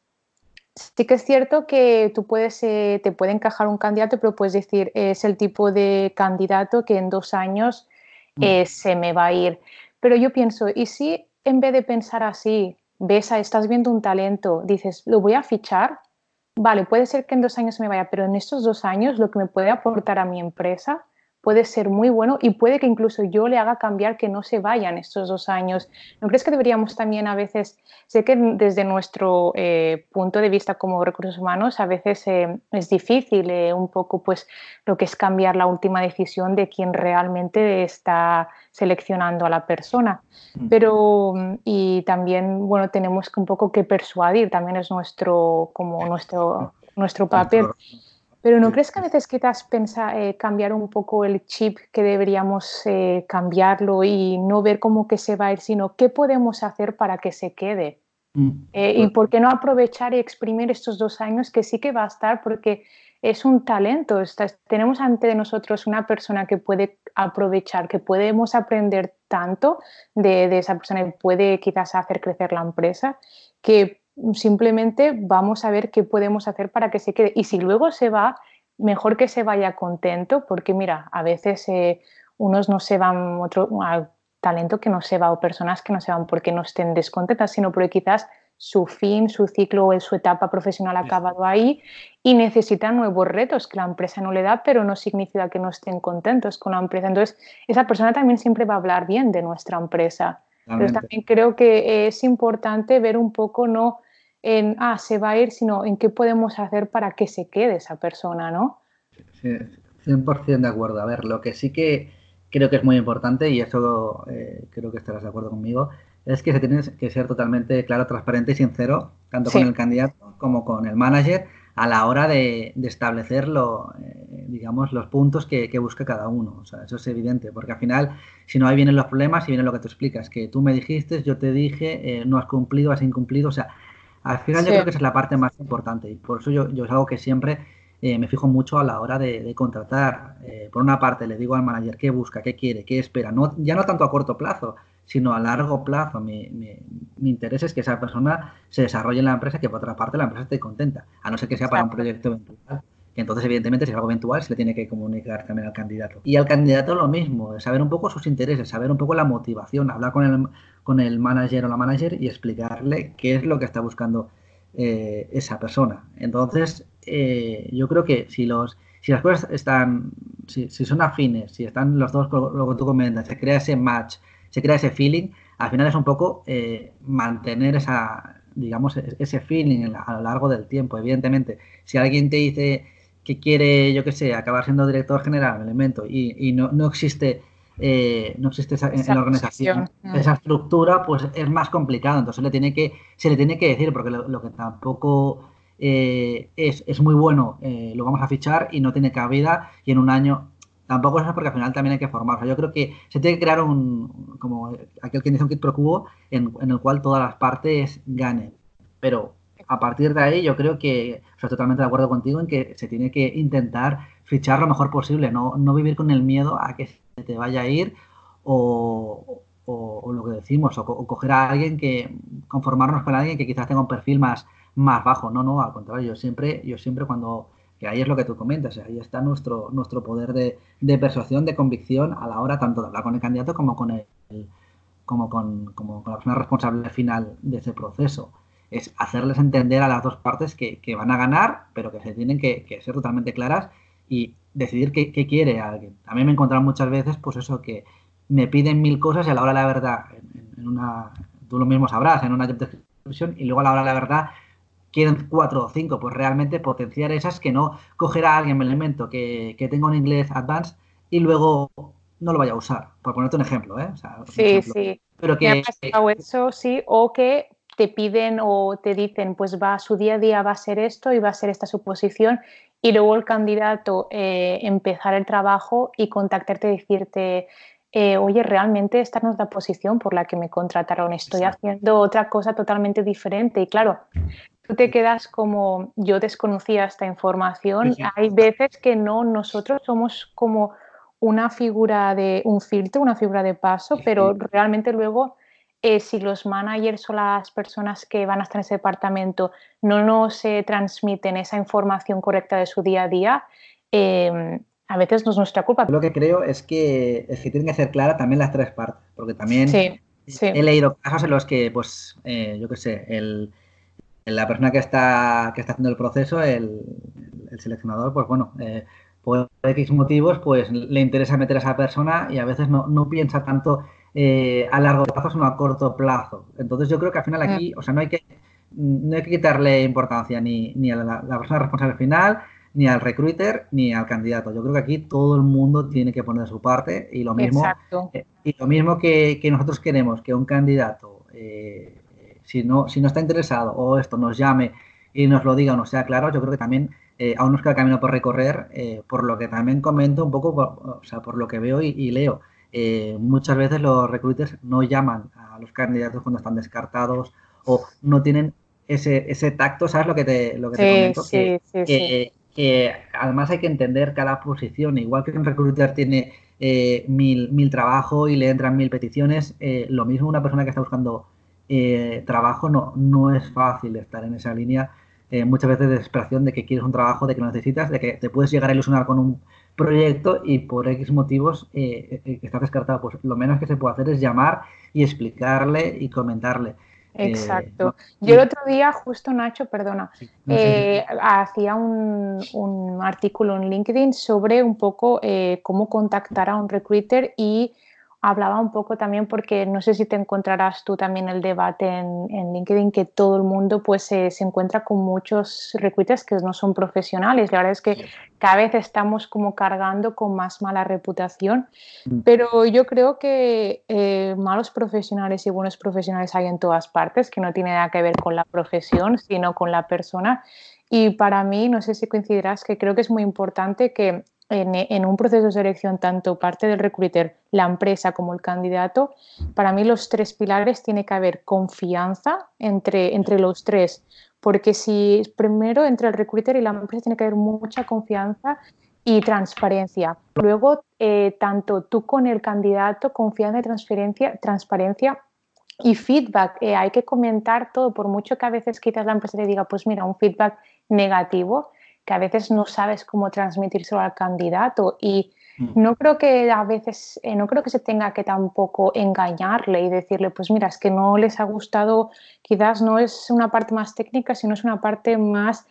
sí que es cierto que tú puedes, eh, te puede encajar un candidato, pero puedes decir, es el tipo de candidato que en dos años mm. eh, se me va a ir. Pero yo pienso, ¿y si en vez de pensar así, ves a, estás viendo un talento, dices, lo voy a fichar? Vale, puede ser que en dos años se me vaya, pero en estos dos años lo que me puede aportar a mi empresa puede ser muy bueno y puede que incluso yo le haga cambiar que no se vayan estos dos años. ¿No crees que deberíamos también a veces, sé que desde nuestro eh, punto de vista como recursos humanos a veces eh, es difícil eh, un poco pues lo que es cambiar la última decisión de quien realmente está seleccionando a la persona, mm. pero y también bueno tenemos un poco que persuadir, también es nuestro como nuestro nuestro papel. Pero ¿no crees que a veces quizás pensa, eh, cambiar un poco el chip que deberíamos eh, cambiarlo y no ver cómo que se va a ir, sino qué podemos hacer para que se quede? Mm, eh, y por qué no aprovechar y exprimir estos dos años que sí que va a estar porque es un talento. tenemos ante nosotros una persona que puede aprovechar, que podemos aprender tanto de, de esa persona y puede quizás hacer crecer la empresa, que simplemente vamos a ver qué podemos hacer para que se quede. Y si luego se va, mejor que se vaya contento, porque mira, a veces eh, unos no se van, otro talento que no se va, o personas que no se van porque no estén descontentas, sino porque quizás su fin, su ciclo o su etapa profesional ha acabado ahí y necesitan nuevos retos que la empresa no le da, pero no significa que no estén contentos con la empresa. Entonces, esa persona también siempre va a hablar bien de nuestra empresa. Pero también creo que es importante ver un poco, no en, ah, se va a ir, sino en qué podemos hacer para que se quede esa persona, ¿no? Sí, 100% de acuerdo. A ver, lo que sí que creo que es muy importante, y eso eh, creo que estarás de acuerdo conmigo, es que se tiene que ser totalmente claro, transparente y sincero, tanto con el candidato como con el manager, a la hora de, establecer eh, digamos, los puntos que, busca cada uno. O sea, eso es evidente, porque al final, si no, ahí vienen los problemas y viene lo que tú explicas, que tú me dijiste, yo te dije, eh, no has cumplido, has incumplido, o sea, al final yo creo que esa es la parte más importante y por eso yo, yo es algo que siempre eh, me fijo mucho a la hora de, contratar. Eh, por una parte le digo al manager qué busca, qué quiere, qué espera, no, ya no tanto a corto plazo, sino a largo plazo. Mi, mi, interés es que esa persona se desarrolle en la empresa, que por otra parte la empresa esté contenta, a no ser que sea para un proyecto eventual entonces, evidentemente, si es algo eventual, se le tiene que comunicar también al candidato. Y al candidato lo mismo, saber un poco sus intereses, saber un poco la motivación, hablar con el, con el manager o la manager y explicarle qué es lo que está buscando eh, esa persona. Entonces, eh, yo creo que si los si las cosas están, si, son afines, si están los dos, lo que tú comentas, se crea ese match, se crea ese feeling, al final es un poco eh, mantener esa, digamos, e-, ese feeling a lo largo del tiempo. Evidentemente, si alguien te dice que quiere, yo qué sé, acabar siendo director general, elemento, y, y no, no, existe, eh, no existe esa, en la organización esa estructura, pues es más complicado. Entonces le tiene que, se le tiene que decir, porque lo, que tampoco eh, es, es, muy bueno, eh, lo vamos a fichar y no tiene cabida, y en un año tampoco es porque al final también hay que formar. O sea, yo creo que se tiene que crear un, como aquel que dice un kit pro cubo, en, en el cual todas las partes ganen. Pero a partir de ahí yo creo que estoy totalmente de acuerdo contigo en que se tiene que intentar fichar lo mejor posible, no, no vivir con el miedo a que se te vaya a ir o, lo que decimos, o, coger a alguien que, conformarnos con alguien que quizás tenga un perfil más, más bajo. No, no, al contrario, yo siempre, yo siempre cuando, que ahí es lo que tú comentas, ahí está nuestro, nuestro poder de, de, persuasión, de convicción a la hora tanto de hablar con el candidato como con el, como con, como con la persona responsable final de ese proceso es hacerles entender a las dos partes que, van a ganar, pero que se tienen que, ser totalmente claras y decidir qué, quiere alguien. A mí me he encontrado muchas veces, pues eso, que me piden mil cosas y a la hora de la verdad, en, una, tú lo mismo sabrás, en una descripción, y luego a la hora de la verdad quieren cuatro o cinco, pues realmente potenciar esas que no coger a alguien el elemento que, que tenga un inglés advanced y luego no lo vaya a usar, por ponerte un ejemplo, ¿eh? sí, sí. Pero que, eso, sí, o que te piden o te dicen, pues va, su día a día va a ser esto y va a ser esta su posición, y luego el candidato eh, empezar el trabajo y contactarte y decirte, eh, oye, realmente esta no es la posición por la que me contrataron, estoy haciendo otra cosa totalmente diferente. Y claro, tú te quedas como, yo desconocía esta información, hay veces que no, nosotros somos como una figura de, un filtro, una figura de paso, pero realmente luego eh, si los managers o las personas que van a estar en ese departamento no nos eh, transmiten esa información correcta de su día a día, em, a veces no es nuestra culpa. Lo que creo es que, es que tienen que ser claras también las tres partes, porque también he leído casos en los que, pues, eh, yo qué sé, el, la persona que está, que está haciendo el proceso, el, el seleccionador, pues bueno, por X motivos, pues le interesa meter a esa persona y a veces no, no piensa tanto eh, a largo plazo, sino a corto plazo. Entonces yo creo que al final aquí, mm. o sea, no hay que, no hay que quitarle importancia ni, ni a la, persona responsable final, ni al recruiter, ni al candidato. Yo creo que aquí todo el mundo tiene que poner su parte y lo mismo, eh, y lo mismo que, nosotros queremos que un candidato, eh, si, no, si no está interesado o esto nos llame y nos lo diga o nos sea claro, yo creo que también aún nos queda camino por recorrer, por lo que también comento un poco, o sea, por lo que veo y leo. Eh, muchas veces los recruiters no llaman a los candidatos cuando están descartados o no tienen ese, ese tacto, ¿sabes lo que te, lo que te comento? Sí, que, que, además hay que entender cada posición, igual que un recruiter tiene eh, mil, mil trabajo y le entran mil peticiones, eh, lo mismo una persona que está buscando trabajo no, no es fácil estar en esa línea. Muchas veces de desesperación de que quieres un trabajo, de que lo necesitas, de que te puedes llegar a ilusionar con un proyecto y por X motivos eh, eh, está descartado. Pues lo menos que se puede hacer es llamar y explicarle y comentarle. Eh, Exacto. Yo el otro día, justo Nacho, perdona, hacía un, un, artículo en LinkedIn sobre un poco cómo contactar a un recruiter y hablaba un poco también porque no sé si te encontrarás tú también el debate en, en LinkedIn que todo el mundo pues se, se, encuentra con muchos recruiters que no son profesionales. La verdad es que cada vez estamos como cargando con más mala reputación, mm. pero yo creo que eh, malos profesionales y buenos profesionales hay en todas partes, que no tiene nada que ver con la profesión, sino con la persona. Y para mí, no sé si coincidirás, que creo que es muy importante que en, un proceso de selección, tanto parte del recruiter, la empresa como el candidato, para mí los tres pilares tiene que haber confianza entre, entre los tres, porque si primero entre el recruiter y la empresa tiene que haber mucha confianza y transparencia. Luego, eh, tanto tú con el candidato, confianza y transparencia, transparencia y feedback. Eh, hay que comentar todo, por mucho que a veces quizás la empresa te diga, pues mira, un feedback negativo, que a veces no sabes cómo transmitírselo al candidato y mm. no creo que a veces, eh, no creo que se tenga que tampoco engañarle y decirle, pues mira, es que no les ha gustado, quizás no es una parte más técnica, sino es una parte más,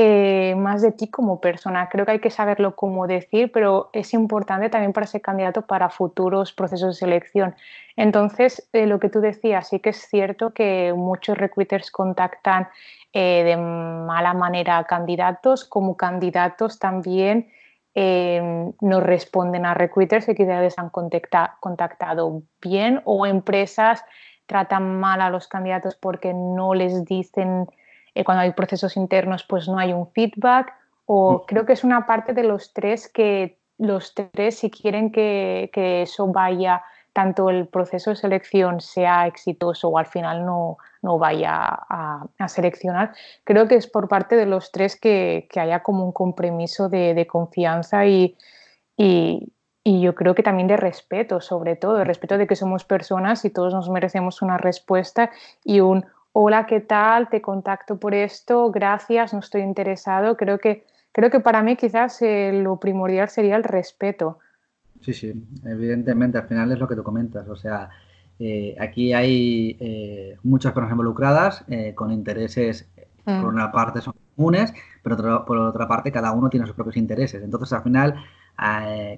eh, más de ti como persona. Creo que hay que saberlo cómo decir, pero es importante también para ese candidato para futuros procesos de selección. Entonces, eh, lo que tú decías, sí que es cierto que muchos recruiters contactan eh, de mala manera candidatos, como candidatos también eh, no responden a recruiters que quizás les han contactado bien o empresas tratan mal a los candidatos porque no les dicen eh, cuando hay procesos internos pues no hay un feedback o creo que es una parte de los tres que los tres si quieren que, que eso vaya tanto el proceso de selección sea exitoso o al final no, no vaya a, seleccionar, creo que es por parte de los tres que, haya como un compromiso de, confianza y, y, yo creo que también de respeto, sobre todo, de respeto de que somos personas y todos nos merecemos una respuesta y un hola, ¿qué tal? Te contacto por esto, gracias, no estoy interesado. Creo que, creo que para mí quizás eh, lo primordial sería el respeto Sí, sí, evidentemente, al final es lo que tú comentas. O sea, eh, aquí hay eh, muchas personas involucradas con intereses, por mm. una parte son comunes, pero por otra parte cada uno tiene sus propios intereses. Entonces, al final,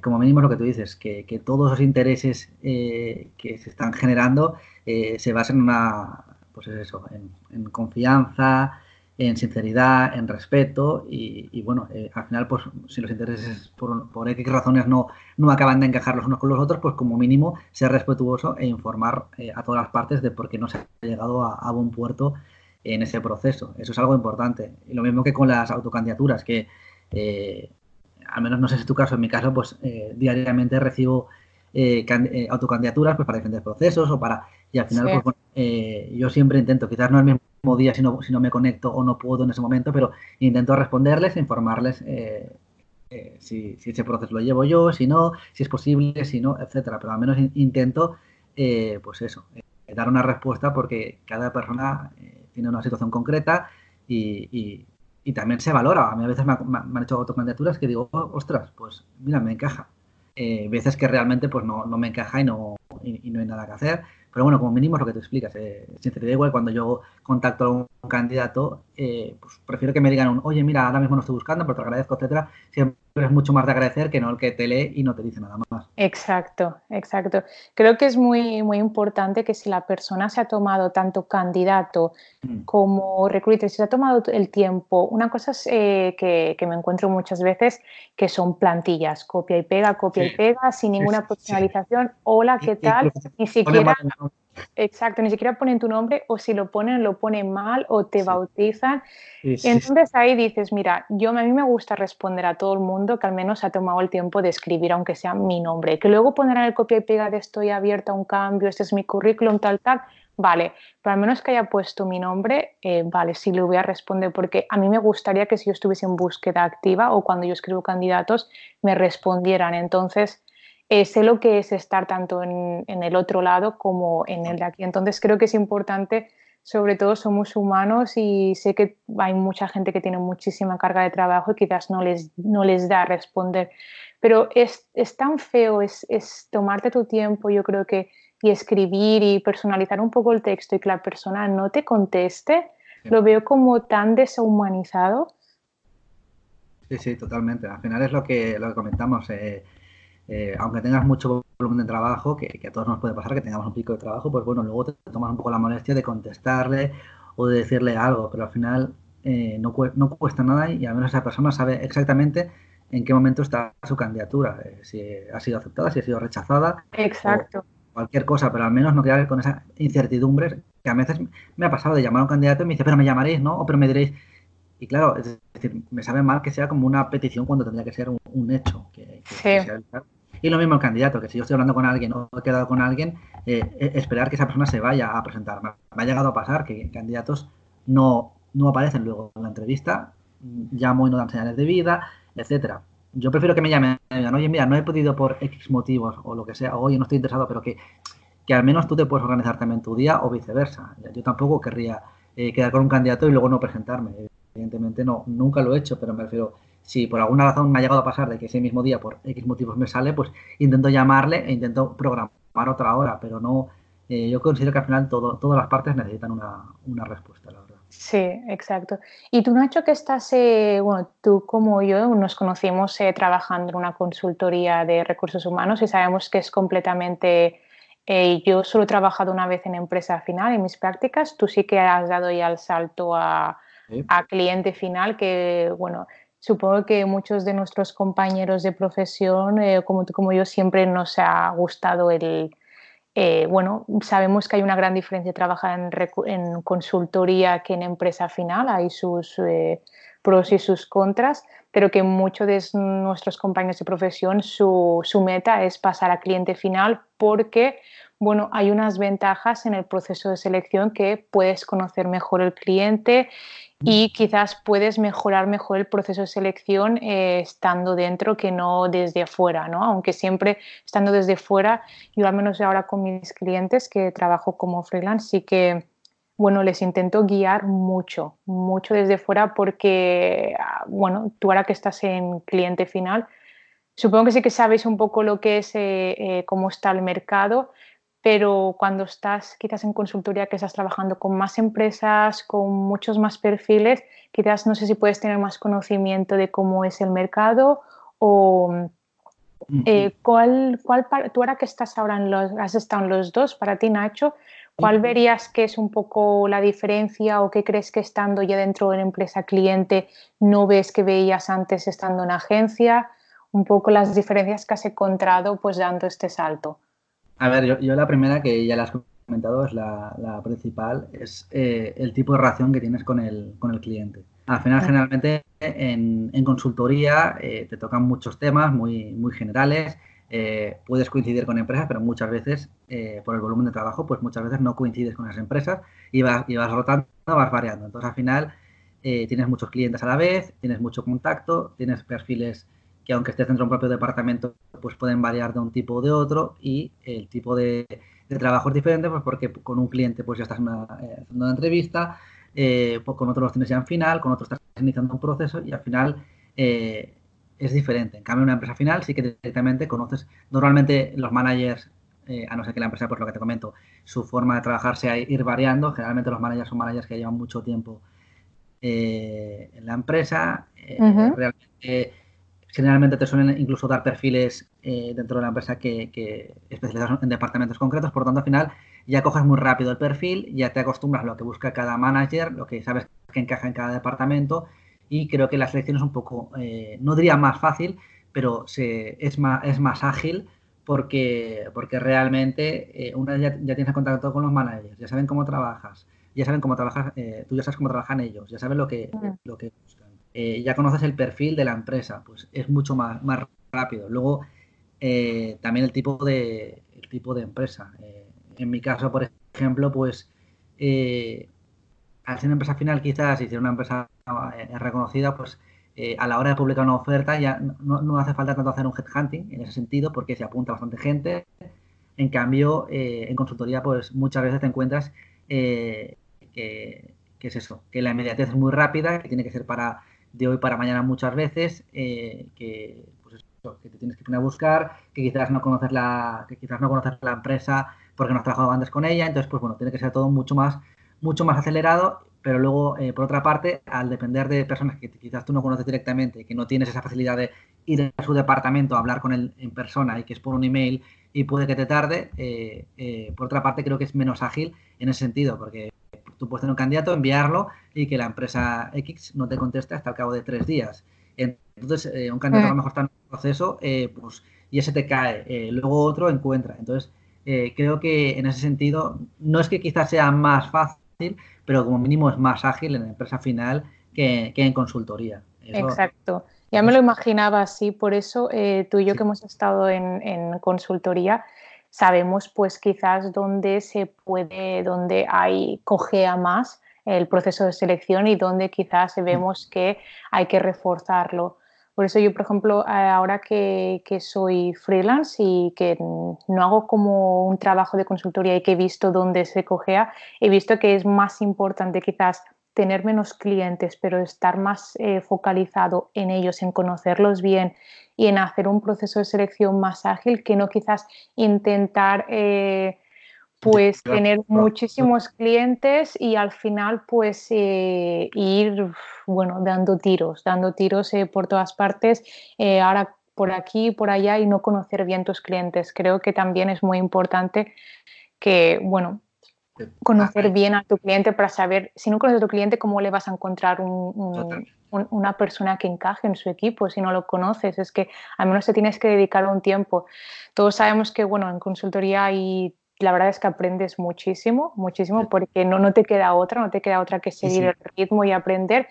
como mínimo es lo que tú dices, que, todos los intereses que se están generando se basen en una, pues eso, en confianza, en sinceridad, en respeto y, bueno, eh, al final pues si los intereses por, por, X razones no, no acaban de encajar los unos con los otros, pues como mínimo ser respetuoso e informar eh, a todas las partes de por qué no se ha llegado a, buen puerto en ese proceso. Eso es algo importante. Y lo mismo que con las autocandidaturas, que eh, al menos no sé si es tu caso, en mi caso, pues diariamente recibo autocandidaturas pues para diferentes procesos o para... Y al final, pues, yo siempre intento, quizás no es mismo día si no, si no me conecto o no puedo en ese momento, pero intento responderles, informarles eh, eh, si, ese proceso lo llevo yo, si no, si es posible, si no, etcétera. Pero al menos intento, eh, pues eso, dar una respuesta porque cada persona tiene una situación concreta y, también se valora. A mí a veces me, han hecho autocandidaturas que digo, oh, ostras, pues mira, me encaja. veces que realmente pues no, no me encaja y no, y, no hay nada que hacer. Pero bueno, como mínimo es lo que tú explicas. Eh, sinceridad igual cuando yo contacto a un candidato, eh, pues prefiero que me digan un, oye, mira, ahora mismo no estoy buscando, pero te agradezco, etcétera. Siempre es mucho más de agradecer que no el que te lee y no te dice nada más. Exacto, exacto. Creo que es muy, muy importante que si la persona se ha tomado tanto candidato mm. como recruiter, si se ha tomado el tiempo, una cosa es eh, que, me encuentro muchas veces que son plantillas, copia y pega, copia y pega, sin ninguna personalización. Hola, ¿qué Ni siquiera Exacto, ni siquiera ponen tu nombre o si lo ponen, lo ponen mal o te bautizan. Entonces ahí dices, mira, yo a mí me gusta responder a todo el mundo que al menos ha tomado el tiempo de escribir, aunque sea mi nombre. Que luego pondrán el copia y pega de estoy abierta a un cambio, este es mi currículum, tal, tal. Vale, pero al menos que haya puesto mi nombre, eh, vale, sí le voy a responder, porque a mí me gustaría que si yo estuviese en búsqueda activa o cuando yo escribo candidatos, me respondieran. Entonces, eh, sé lo que es estar tanto en, el otro lado como en el de aquí. Entonces creo que es importante, sobre todo somos humanos y sé que hay mucha gente que tiene muchísima carga de trabajo y quizás no les, no les da a responder. Pero es, es tan feo, es, es, tomarte tu tiempo, yo creo que, y escribir y personalizar un poco el texto y que la persona no te conteste, lo veo como tan deshumanizado. Sí, sí, totalmente. Al final es lo que, lo que comentamos. Eh, eh, aunque tengas mucho volumen de trabajo, que, a todos nos puede pasar que tengamos un pico de trabajo, pues bueno, luego te tomas un poco la molestia de contestarle o de decirle algo, pero al final eh, no, no, cuesta nada y al menos esa persona sabe exactamente en qué momento está su candidatura, eh, si ha sido aceptada, si ha sido rechazada. Exacto. Cualquier cosa, pero al menos no quedar con esa incertidumbre que a veces me ha pasado de llamar a un candidato y me dice, pero me llamaréis, ¿no? O pero me diréis. Y claro, es decir, me sabe mal que sea como una petición cuando tendría que ser un, hecho. Que, sí. Y lo mismo el candidato, que si yo estoy hablando con alguien o he quedado con alguien, eh, e, esperar que esa persona se vaya a presentar. Me ha llegado a pasar que candidatos no, no aparecen luego en la entrevista, llamo y no dan señales de vida, etcétera. Yo prefiero que me llamen digan, oye, mira, no he podido por X motivos o lo que sea, oye, no estoy interesado, pero que, que al menos tú te puedes organizar también tu día o viceversa. Yo tampoco querría eh, quedar con un candidato y luego no presentarme. Evidentemente no, nunca lo he hecho, pero me refiero, si por alguna razón me ha llegado a pasar de que ese mismo día por X motivos me sale, pues intento llamarle e intento programar otra hora, pero no, eh, yo considero que al final todo, todas las partes necesitan una, respuesta, la verdad. Sí, exacto. Y tú, Nacho, que estás, eh, bueno, tú como yo nos conocimos eh, trabajando en una consultoría de recursos humanos y sabemos que es completamente... yo solo he trabajado una vez en empresa final en mis prácticas, tú sí que has dado ya el salto a, a cliente final, que bueno, Supongo que muchos de nuestros compañeros de profesión, eh, como tú como yo, siempre nos ha gustado el... Eh, bueno, sabemos que hay una gran diferencia trabajar en, consultoría que en empresa final, hay sus eh, pros y sus contras, pero que muchos de nuestros compañeros de profesión su, su meta es pasar a cliente final porque bueno, hay unas ventajas en el proceso de selección que puedes conocer mejor el cliente y quizás puedes mejorar mejor el proceso de selección eh, estando dentro que no desde afuera, ¿no? Aunque siempre estando desde fuera, yo al menos ahora con mis clientes que trabajo como freelance, sí que, bueno, les intento guiar mucho, mucho desde fuera porque, ah, bueno, tú ahora que estás en cliente final, supongo que sí que sabes un poco lo que es, eh, eh, cómo está el mercado, pero cuando estás quizás en consultoría que estás trabajando con más empresas, con muchos más perfiles, quizás no sé si puedes tener más conocimiento de cómo es el mercado o eh, cuál, cuál, tú ahora que estás ahora en los, has estado en los dos, para ti Nacho, ¿cuál verías que es un poco la diferencia o qué crees que estando ya dentro de la empresa cliente no ves que veías antes estando en agencia? Un poco las diferencias que has encontrado pues dando este salto. A ver, yo, la primera que ya la has comentado es la, principal, es eh, el tipo de relación que tienes con el, con el cliente. Al final, generalmente en, consultoría eh, te tocan muchos temas muy, muy generales. Eh, puedes coincidir con empresas, pero muchas veces, por el volumen de trabajo, pues muchas veces no coincides con esas empresas y vas, y vas rotando, vas variando. Entonces, al final, tienes muchos clientes a la vez, tienes mucho contacto, tienes perfiles que aunque estés dentro de un propio departamento, pues pueden variar de un tipo o de otro y el tipo de, trabajo es diferente, pues porque con un cliente pues ya estás eh, haciendo una entrevista, eh, pues con otros los tienes ya en final, con otros estás iniciando un proceso y al final eh, es diferente. En cambio, en una empresa final sí que directamente conoces, normalmente los managers a no ser que la empresa, pues lo que te comento, su forma de trabajar sea ir variando. Generalmente los managers son managers que llevan mucho tiempo en la empresa. Realmente, generalmente te suelen incluso dar perfiles dentro de la empresa que, que especializados en departamentos concretos. Por lo tanto, al final ya coges muy rápido el perfil, ya te acostumbras a lo que busca cada manager, lo que sabes que encaja en cada departamento y creo que la selección es un poco, no diría más fácil, pero se, es, más, es más ágil porque, porque realmente eh, una vez ya, ya, tienes contacto con los managers, ya saben cómo trabajas, ya saben cómo trabajas, eh, tú ya sabes cómo trabajan ellos, ya saben lo que, lo que. Eh, ya conoces el perfil de la empresa, pues es mucho más, más rápido. Luego, también el tipo de, el tipo de empresa. en mi caso, por ejemplo, pues al ser una empresa final, quizás, y ser una empresa reconocida, pues eh, a la hora de publicar una oferta ya no, hace falta tanto hacer un headhunting en ese sentido porque se apunta bastante gente. En cambio, eh, en consultoría, pues muchas veces te encuentras eh, que, es eso, que la inmediatez es muy rápida, que tiene que ser para de hoy para mañana muchas veces, que, pues que te tienes que poner a buscar, que quizás no conoces la, que quizás no conoces la empresa porque no has trabajado antes con ella, entonces pues bueno, tiene que ser todo mucho más, mucho más acelerado pero luego, eh, por otra parte, al depender de personas que quizás tú no conoces directamente, que no tienes esa facilidad de ir a su departamento a hablar con él en persona y que es por un email y puede que te tarde, eh, eh, por otra parte creo que es menos ágil en ese sentido, porque tú puedes tener un candidato, enviarlo y que la empresa X no te conteste hasta el cabo de tres días. Entonces, un candidato a lo mejor está en un proceso pues, y ese te cae, luego otro encuentra. Entonces, creo que en ese sentido, no es que quizás sea más fácil, pero como mínimo es más ágil en la empresa final que, en consultoría. Exacto. Ya me lo imaginaba así, por eso eh, tú y yo que hemos estado en, consultoría sabemos pues quizás dónde se puede, dónde hay, cojea más el proceso de selección y dónde quizás mm. vemos que hay que reforzarlo. Por eso yo, por ejemplo, ahora que, soy freelance y que no hago como un trabajo de consultoría y que he visto dónde se cogea, he visto que es más importante quizás tener menos clientes, pero estar más eh, focalizado en ellos, en conocerlos bien y en hacer un proceso de selección más ágil que no quizás intentar eh, pues tener muchísimos clientes y al final pues eh, ir, bueno, dando tiros, dando tiros por todas partes, ahora por aquí, por allá y no conocer bien tus clientes. Creo que también es muy importante que, bueno, conocer bien a tu cliente para saber, si no conoces a tu cliente, cómo le vas a encontrar una persona que encaje en su equipo si no lo conoces. Es que al menos te tienes que dedicar un tiempo. Todos sabemos que, bueno, en consultoría hay la verdad es que aprendes muchísimo, muchísimo, porque no, no te queda otra, no te queda otra que seguir el ritmo y aprender.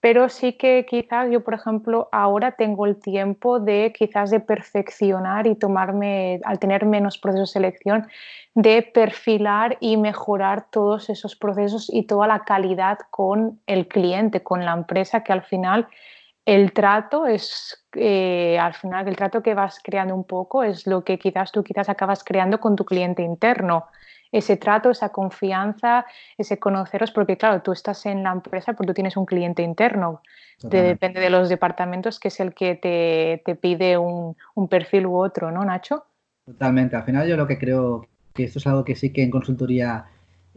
Pero sí que quizás yo, por ejemplo, ahora tengo el tiempo de quizás de perfeccionar y tomarme, al tener menos procesos de selección, de perfilar y mejorar todos esos procesos y toda la calidad con el cliente, con la empresa, que al final el trato es, eh, al final, el trato que vas creando un poco es lo que quizás tú quizás acabas creando con tu cliente interno. Ese trato, esa confianza, ese conoceros, porque claro, tú estás en la empresa, pero tú tienes un cliente interno. depende de los departamentos, que es el que te, pide un, un, perfil u otro, ¿no, Nacho? Totalmente. Al final yo lo que creo que esto es algo que sí que en consultoría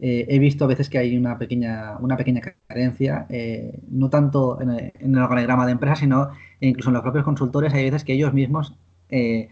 eh, he visto a veces que hay una pequeña, una pequeña carencia, eh, no tanto en el, organigrama de empresa, sino incluso en los propios consultores. Hay veces que ellos mismos eh,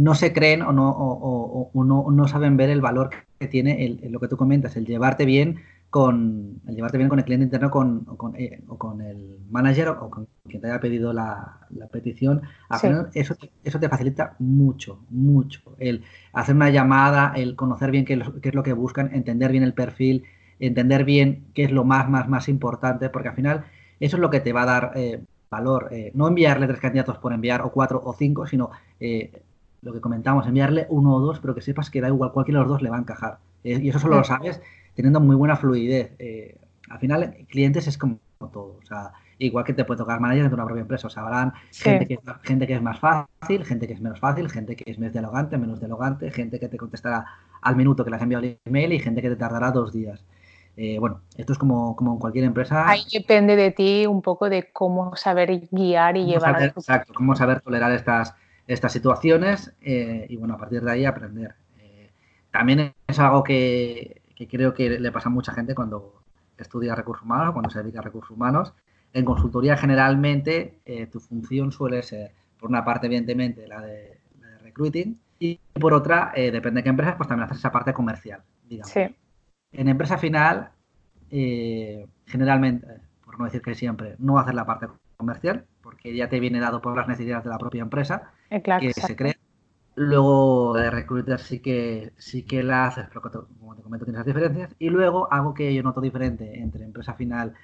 no se creen o no, o, no, no, saben ver el valor que tiene el, lo que tú comentas, el llevarte bien con el llevarte bien con el cliente interno con, o, con, eh, o con el manager o con quien te haya pedido la, petición, al final eso, eso te facilita mucho, mucho. El hacer una llamada, el conocer bien qué, es lo que buscan, entender bien el perfil, entender bien qué es lo más, más, más importante, porque al final eso es lo que te va a dar eh, valor. Eh, no enviarle tres candidatos por enviar, o cuatro o cinco, sino lo que comentamos, enviarle uno o dos, pero que sepas que da igual, cualquiera de los dos le va a encajar. y eso solo lo sabes teniendo muy buena fluidez. Eh, al final, clientes es como todo. O sea, igual que te puede tocar manager de una propia empresa. O sea, habrán gente, que, gente que es más fácil, gente que es menos fácil, gente que es más dialogante, menos dialogante, gente que te contestará al minuto que le has enviado el email y gente que te tardará dos días. Eh, bueno, esto es como, como en cualquier empresa. Ahí depende de ti un poco de cómo saber guiar y llevar. exacto, cómo saber tolerar estas, estas situaciones eh, y bueno, a partir de ahí aprender. también es algo que, creo que le pasa a mucha gente cuando estudia recursos humanos cuando se dedica a recursos humanos. En consultoría generalmente eh, tu función suele ser, por una parte evidentemente, la de, recruiting y por otra, eh, depende de qué empresas, pues también haces esa parte comercial, digamos. En empresa final, eh, generalmente, por no decir que siempre, no hacer la parte comercial, porque ya te viene dado por las necesidades de la propia empresa que se crea. Luego de recruiter sí que sí que la haces, pero como te comento, tienes las diferencias. Y luego, algo que yo noto diferente entre empresa final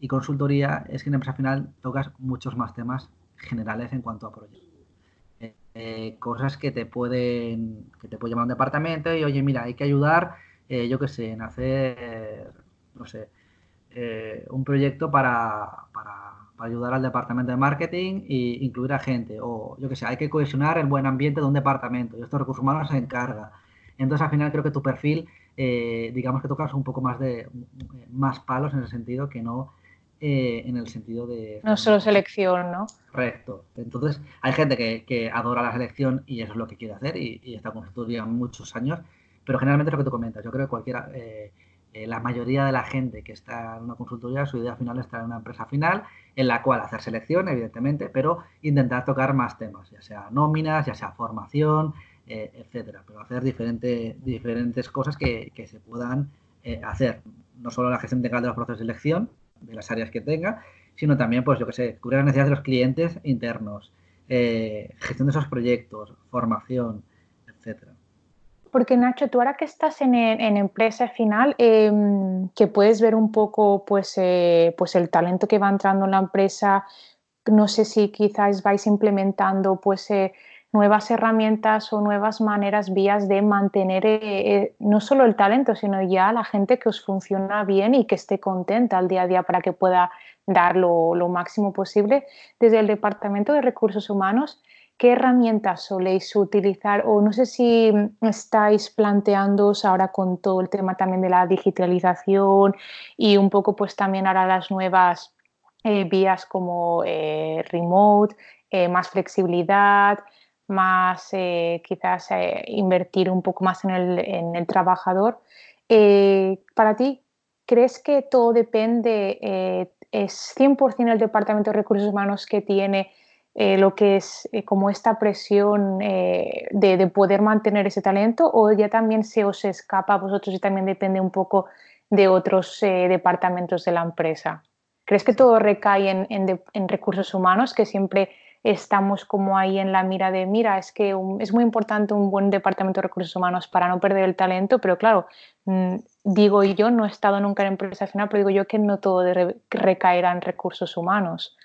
y consultoría es que en empresa final tocas muchos más temas generales en cuanto a proyectos. Eh, eh, cosas que te pueden que te puede llamar un departamento y oye, mira, hay que ayudar, eh, yo qué sé, en hacer, no sé, un proyecto para, para para ayudar al departamento de marketing e incluir a gente. O yo que sé, hay que cohesionar el buen ambiente de un departamento y estos recursos humanos se encarga. Entonces al final creo que tu perfil, eh, digamos que tocas un poco más de más palos en el sentido que no eh, en el sentido de... No solo selección, ¿no? Correcto. Entonces hay gente que, adora la selección y eso es lo que quiere hacer y, y está construyendo muchos años, pero generalmente es lo que tú comentas. Yo creo que cualquiera... Eh, la mayoría de la gente que está en una consultoría, su idea final está en una empresa final en la cual hacer selección, evidentemente, pero intentar tocar más temas, ya sea nóminas, ya sea formación, eh, etcétera, pero hacer diferentes cosas que, se puedan eh, hacer, no solo la gestión integral de los procesos de selección, de las áreas que tenga, sino también, pues yo que sé, cubrir las necesidades de los clientes internos, eh, gestión de esos proyectos, formación, etcétera. Porque Nacho, tú ahora que estás en, empresa final, em, que puedes ver un poco pues, eh, pues el talento que va entrando en la empresa, no sé si quizás vais implementando pues, eh, nuevas herramientas o nuevas maneras, vías de mantener eh, no solo el talento, sino ya la gente que os funciona bien y que esté contenta al día a día para que pueda dar lo máximo posible. Desde el Departamento de Recursos Humanos, ¿Qué herramientas soléis utilizar? O no sé si estáis planteándoos ahora con todo el tema también de la digitalización y un poco pues también ahora las nuevas eh, vías como eh, remote, eh, más flexibilidad, más quizás invertir un poco más en el, en el trabajador. para ti, ¿crees que todo depende, es 100% el Departamento de Recursos Humanos que tiene eh, lo que es eh, como esta presión eh, de, poder mantener ese talento o ya también se os escapa a vosotros y también depende un poco de otros departamentos de la empresa? ¿Crees que todo recae en, recursos humanos, que siempre estamos como ahí en la mira de, mira, es que es muy importante un buen departamento de recursos humanos para no perder el talento, pero claro, mm, digo yo, no he estado nunca en empresa final, pero digo yo que no todo recaerá en recursos humanos.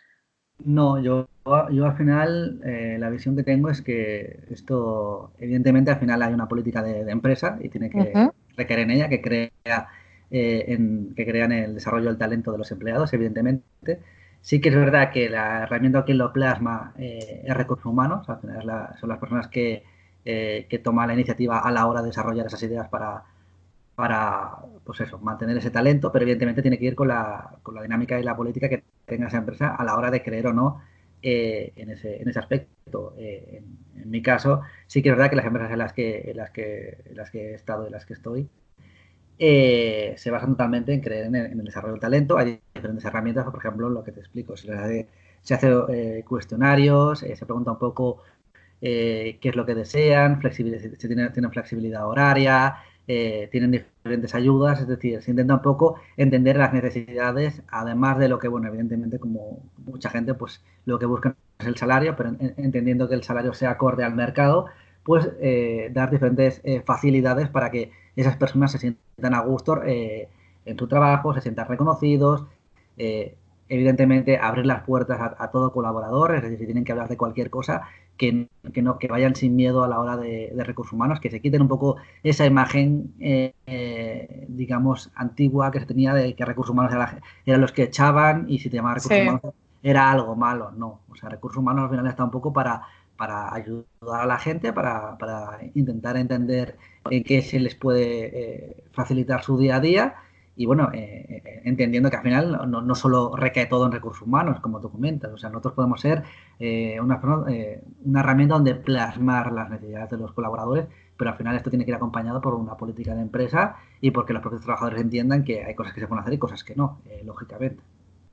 No, yo, yo al final eh, la visión que tengo es que esto, evidentemente al final hay una política de, empresa y tiene que requerir en ella que crea, eh, en, que crean el desarrollo del talento de los empleados, evidentemente. Sí que es verdad que la herramienta que lo plasma eh, es recursos humanos, al final son las personas que, que toman la iniciativa a la hora de desarrollar esas ideas para, para pues eso, mantener ese talento, pero evidentemente tiene que ir con la, con la dinámica y la política que tenga esa empresa a la hora de creer o no eh, en, ese, en ese aspecto. Eh, en, mi caso, sí que es verdad que las empresas en las que, en las que, las que he estado y en las que estoy eh, se basan totalmente en creer en el, desarrollo del talento. Hay diferentes herramientas, por ejemplo, lo que te explico, se, hace, se hace cuestionarios, se pregunta un poco qué es lo que desean, flexibilidad, si tienen, tienen flexibilidad horaria, eh, tienen diferentes ayudas, es decir, se intenta un poco entender las necesidades, además de lo que, bueno, evidentemente como mucha gente, pues lo que buscan es el salario, pero entendiendo que el salario sea acorde al mercado, pues eh, dar diferentes eh, facilidades para que esas personas se sientan a gusto en su trabajo, se sientan reconocidos, evidentemente abrir las puertas a, todo colaborador, es decir, si tienen que hablar de cualquier cosa, que, no, que vayan sin miedo a la hora de, recursos humanos, que se quiten un poco esa imagen, eh, eh, digamos, antigua que se tenía de que recursos humanos eran los que echaban y si te llamaban recursos humanos era algo malo. No, o sea, recursos humanos al final está un poco para, para ayudar a la gente, para, intentar entender en qué se les puede eh, facilitar su día a día y bueno, eh, eh, entendiendo que al final no, solo recae todo en recursos humanos, como tú o sea, nosotros podemos ser eh, una, una, herramienta donde plasmar las necesidades de los colaboradores, pero al final esto tiene que ir acompañado por una política de empresa y porque los propios trabajadores entiendan que hay cosas que se pueden hacer y cosas que no, eh, lógicamente.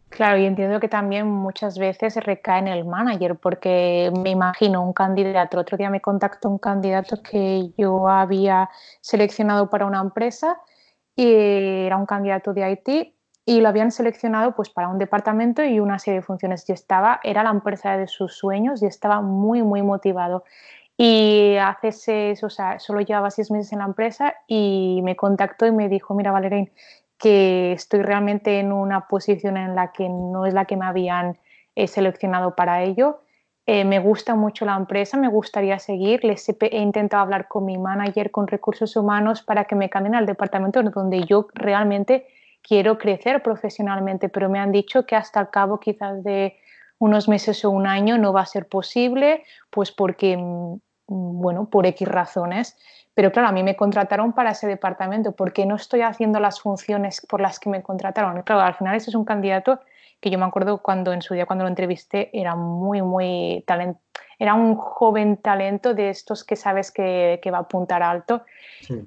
Claro, y entiendo que también muchas veces recae en el manager, porque me imagino un candidato, otro día me contactó un candidato que yo había seleccionado para una empresa y era un candidato de IT y lo habían seleccionado pues para un departamento y una serie de funciones. Y estaba, era la empresa de sus sueños y estaba muy, muy motivado. Y hace seis, o sea, solo llevaba seis meses en la empresa y me contactó y me dijo, mira, Valerín, que estoy realmente en una posición en la que no es la que me habían eh, seleccionado para ello. Eh, me gusta mucho la empresa, me gustaría seguir. He, intentado hablar con mi manager, con recursos humanos, para que me cambien al departamento donde yo realmente quiero crecer profesionalmente, pero me han dicho que hasta el cabo quizás de unos meses o un año no va a ser posible, pues porque mm, Mm, bueno, por X razones. Pero claro, a mí me contrataron para ese departamento porque no estoy haciendo las funciones por las que me contrataron. Claro, al final ese es un candidato que yo me acuerdo cuando en su día, cuando lo entrevisté, era muy, muy talento. Era un joven talento de estos que sabes que, va a apuntar alto.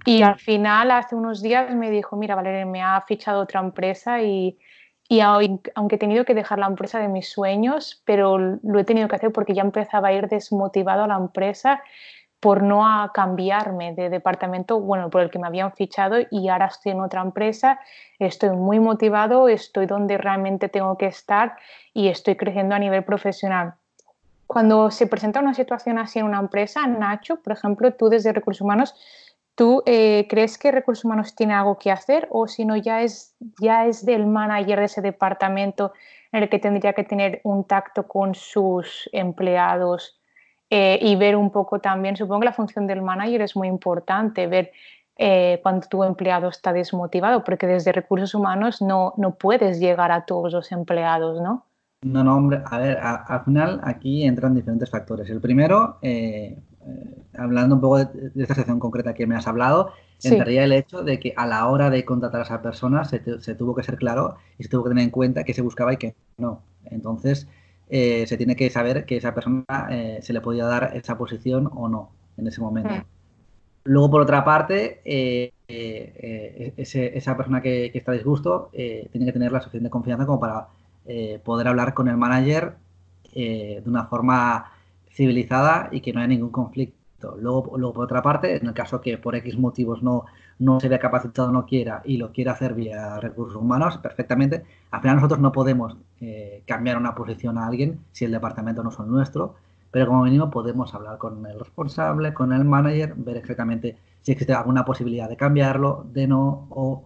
Y al final, hace unos días, me dijo, mira, Valeria, me ha fichado otra empresa y, y aunque he tenido que dejar la empresa de mis sueños, pero lo he tenido que hacer porque ya empezaba a ir desmotivado a la empresa por no cambiarme de departamento, bueno, por el que me habían fichado y ahora estoy en otra empresa, estoy muy motivado, estoy donde realmente tengo que estar y estoy creciendo a nivel profesional. Cuando se presenta una situación así en una empresa, Nacho, por ejemplo, tú desde Recursos Humanos, ¿Tú eh, crees que recursos humanos tiene algo que hacer o si no ya es, ya es del manager de ese departamento en el que tendría que tener un tacto con sus empleados eh, y ver un poco también, supongo que la función del manager es muy importante, ver eh, cuando tu empleado está desmotivado, porque desde recursos humanos no, no puedes llegar a todos los empleados, ¿no? No, no, hombre, a ver, al final aquí entran diferentes factores. El primero, eh, hablando un poco de, esta sección concreta que me has hablado, entraría el hecho de que a la hora de contratar a esa persona se, tuvo que ser claro y se tuvo que tener en cuenta qué se buscaba y qué no. Entonces, eh, se tiene que saber que esa persona eh, se le podía dar esa posición o no en ese momento. Mm. Luego, por otra parte, esa persona que, que está a disgusto tiene que tener la suficiente confianza como para poder hablar con el manager de una forma civilizada y que no haya ningún conflicto. Luego, luego, por otra parte, en el caso que por X motivos no, no se vea capacitado, no quiera y lo quiera hacer vía recursos humanos, perfectamente. Al final nosotros no podemos eh, cambiar una posición a alguien si el departamento no es nuestro, pero como mínimo podemos hablar con el responsable, con el manager, ver exactamente si existe alguna posibilidad de cambiarlo, de no, o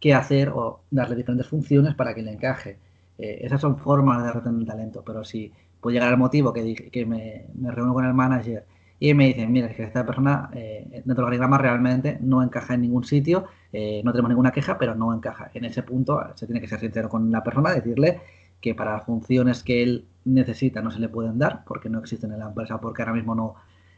qué hacer, o darle diferentes funciones para que le encaje. Eh, esas son formas de retener talento, pero si puede llegar al motivo que, que me, reúno con el manager y me dicen, mira, es que esta persona eh, dentro del organigrama realmente no encaja en ningún sitio, eh, no tenemos ninguna queja, pero no encaja. En ese punto se tiene que ser sincero con la persona, decirle que para funciones que él necesita no se le pueden dar porque no existen en la empresa, porque ahora mismo no,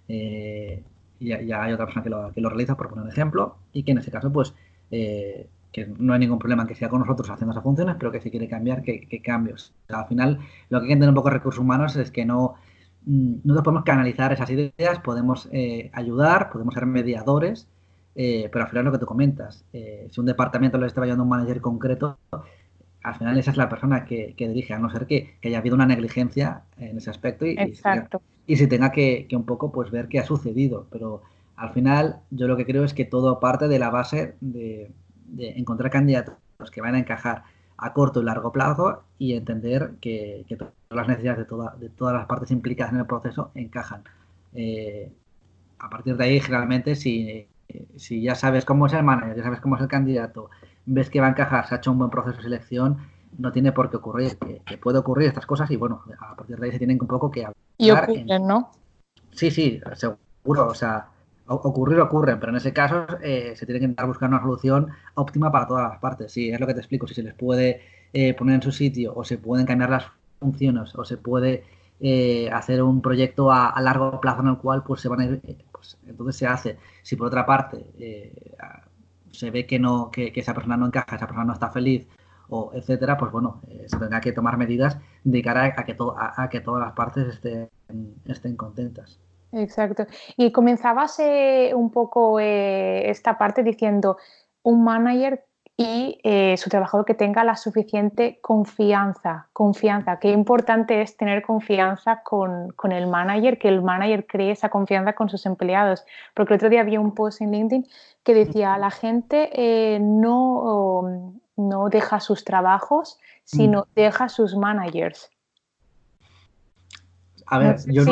eh, ya, hay otra persona que lo, que lo realiza, por poner un ejemplo, y que en ese caso, pues, eh, que no hay ningún problema en que sea con nosotros haciendo esas funciones, pero que si quiere cambiar, que, cambios. al final, lo que hay que entender un poco de recursos humanos es que no nosotros podemos canalizar esas ideas, podemos eh, ayudar, podemos ser mediadores, eh, pero al final lo que tú comentas, eh, si un departamento le está llevando un manager concreto, al final esa es la persona que, dirige, a no ser que, haya habido una negligencia en ese aspecto y, y, se tenga que, que, un poco pues ver qué ha sucedido. Pero al final yo lo que creo es que todo parte de la base de, de encontrar candidatos que van a encajar a corto y largo plazo y entender que, todas las necesidades de, de todas las partes implicadas en el proceso encajan. Eh, a partir de ahí, generalmente, si, si ya sabes cómo es el manager, ya sabes cómo es el candidato, ves que va a encajar, se ha hecho un buen proceso de selección, no tiene por qué ocurrir, que, puede ocurrir estas cosas y bueno, a partir de ahí se tienen un poco que hablar. Y ocurren, ¿no? Sí, sí, seguro, o sea, ocurrir ocurren, pero en ese caso eh, se tiene que intentar buscar una solución óptima para todas las partes. Sí, es lo que te explico. Si se les puede eh, poner en su sitio o se pueden cambiar las funciones o se puede eh, hacer un proyecto a, largo plazo en el cual pues se van a ir, pues entonces se hace. Si por otra parte se ve que no que, esa persona no encaja, esa persona no está feliz o etcétera, pues bueno, se tendrá que tomar medidas de cara a, que, a, que todas las partes estén, estén contentas. Exacto. Y comenzabas eh, un poco eh, esta parte diciendo un manager y eh, su trabajador que tenga la suficiente confianza. Confianza. Qué importante es tener confianza con, con, el manager, que el manager cree esa confianza con sus empleados. Porque el otro día había un post en LinkedIn que decía, la gente no, no deja sus trabajos, sino mm. deja sus managers. A ver, yo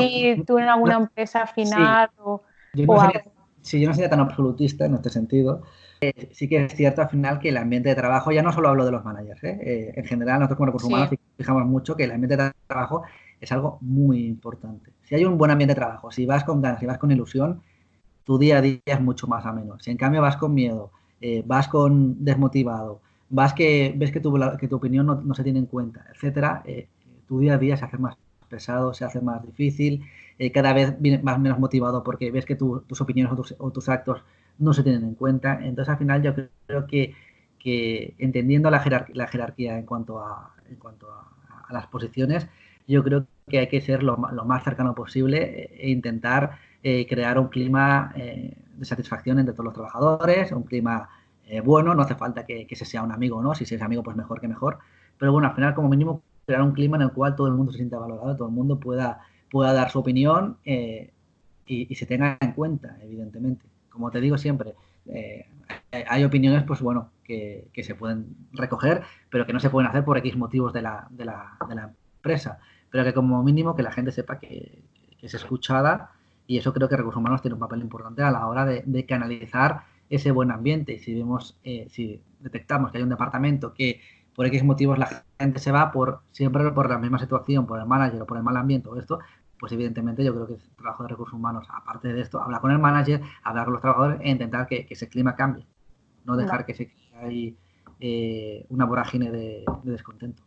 tú en alguna empresa final o, yo sería, yo no sería tan absolutista en este sentido. Eh, sí que es cierto al final que el ambiente de trabajo, ya no solo hablo de los managers, ¿eh? Eh, en general nosotros como recursos humanos fijamos mucho que el ambiente de trabajo es algo muy importante. Si hay un buen ambiente de trabajo, si vas con ganas, si vas con ilusión, tu día a día es mucho más ameno. Si en cambio vas con miedo, vas con desmotivado, vas que ves que tu, que tu opinión no, no, se tiene en cuenta, etcétera, tu día a día se hace más pesado, se hace más difícil, eh, cada vez más menos motivado porque ves que tus opiniones o tus, actos no se tienen en cuenta. Entonces, al final, yo creo que, entendiendo la, jerarquía en cuanto a, en cuanto a, las posiciones, yo creo que hay que ser lo, más cercano posible e intentar eh, crear un clima eh, de satisfacción entre todos los trabajadores, un clima bueno, no hace falta que, que, se sea un amigo, ¿no? Si se es amigo, pues mejor que mejor. Pero bueno, al final, como mínimo, crear un clima en el cual todo el mundo se sienta valorado, todo el mundo pueda, pueda dar su opinión eh, y, se tenga en cuenta, evidentemente. Como te digo siempre, eh, hay opiniones, pues bueno, que, se pueden recoger, pero que no se pueden hacer por X motivos de la, de la, de la empresa. Pero que como mínimo que la gente sepa que, es escuchada y eso creo que Recursos Humanos tiene un papel importante a la hora de, canalizar ese buen ambiente. Y si vemos, eh, si detectamos que hay un departamento que por X motivos la gente se va por siempre por la misma situación, por el manager o por el mal ambiente o esto, pues evidentemente yo creo que el trabajo de recursos humanos, aparte de esto, hablar con el manager, hablar con los trabajadores e intentar que, ese clima cambie, no dejar que se hay eh, una vorágine de, descontento.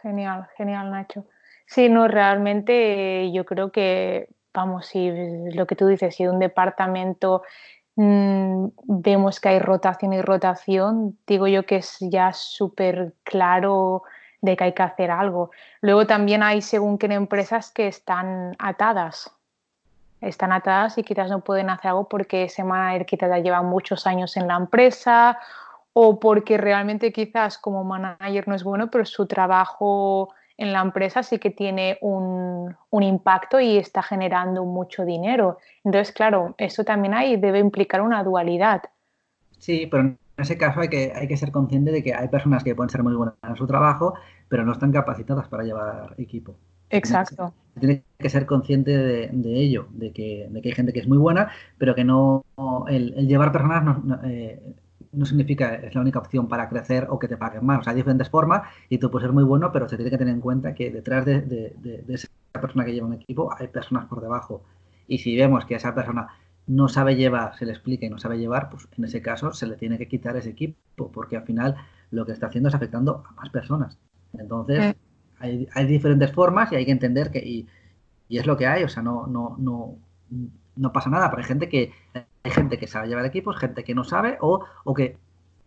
Genial, genial Nacho. Sí, no, realmente yo creo que, vamos, si lo que tú dices, si un departamento Mm, vemos que hay rotación y rotación, digo yo que es ya súper claro de que hay que hacer algo. Luego también hay según qué empresas que están atadas. Están atadas y quizás no pueden hacer algo porque ese manager quizás ya lleva muchos años en la empresa o porque realmente quizás como manager no es bueno, pero su trabajo en la empresa sí que tiene un, impacto y está generando mucho dinero. Entonces, claro, eso también hay, debe implicar una dualidad. Sí, pero en ese caso hay que, hay que ser consciente de que hay personas que pueden ser muy buenas en su trabajo, pero no están capacitadas para llevar equipo. Exacto. Tiene que ser consciente de, ello, de que, de que, hay gente que es muy buena, pero que no el, llevar personas no, eh, no significa es la única opción para crecer o que te paguen más. O sea, hay diferentes formas y tú puedes ser muy bueno, pero se tiene que tener en cuenta que detrás de, esa persona que lleva un equipo hay personas por debajo. Y si vemos que esa persona no sabe llevar, se le explica y no sabe llevar, pues en ese caso se le tiene que quitar ese equipo, porque al final lo que está haciendo es afectando a más personas. Entonces, hay, hay, diferentes formas y hay que entender que, y, y, es lo que hay, o sea, no, no, no, no pasa nada, pero hay gente que hay gente que sabe llevar equipos, gente que no sabe, o, que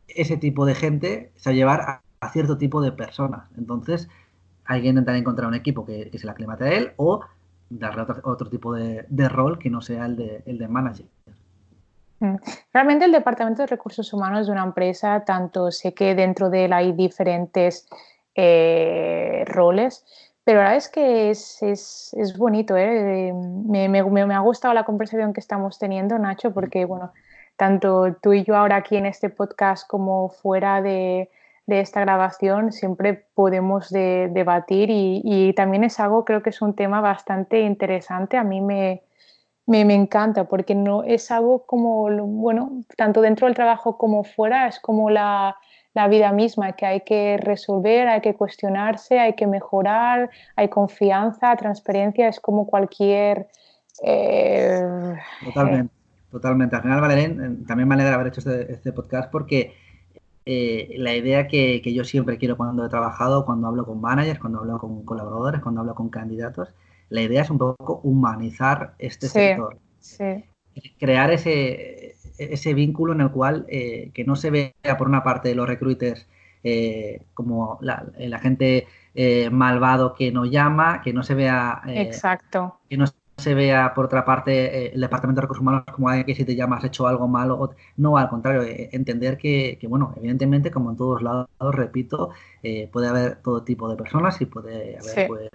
ese tipo de gente sabe llevar a, cierto tipo de personas. Entonces, hay que intentar encontrar un equipo que, se la aclimate a él o darle otro, tipo de, rol que no sea el de, el de manager. Mm. Realmente el Departamento de Recursos Humanos de una empresa, tanto sé que dentro de él hay diferentes eh, roles, pero la verdad es que es, es, es bonito, ¿eh? me, me, me, ha gustado la conversación que estamos teniendo, Nacho, porque bueno, tanto tú y yo ahora aquí en este podcast como fuera de, de esta grabación siempre podemos debatir y, y, también es algo, creo que es un tema bastante interesante. A mí me, me, me, encanta porque no es algo como, bueno, tanto dentro del trabajo como fuera, es como la, la vida misma, que hay que resolver, hay que cuestionarse, hay que mejorar, hay confianza, transparencia, es como cualquier... Eh, totalmente, totalmente. Al final, Valerén, también me alegra haber hecho este, este podcast porque eh, la idea que, yo siempre quiero cuando he trabajado, cuando hablo con managers, cuando hablo con colaboradores, cuando hablo con candidatos, la idea es un poco humanizar este sector. Crear ese, ese vínculo en el cual eh, que no se vea por una parte de los recruiters eh, como la, gente eh, malvado que no llama, que no se vea Exacto. que no se vea, por otra parte, eh, el Departamento de Recursos Humanos como alguien que si te llamas hecho algo malo. No, al contrario, eh, entender que, bueno, evidentemente, como en todos lados, repito, eh, puede haber todo tipo de personas y puede haber, pues,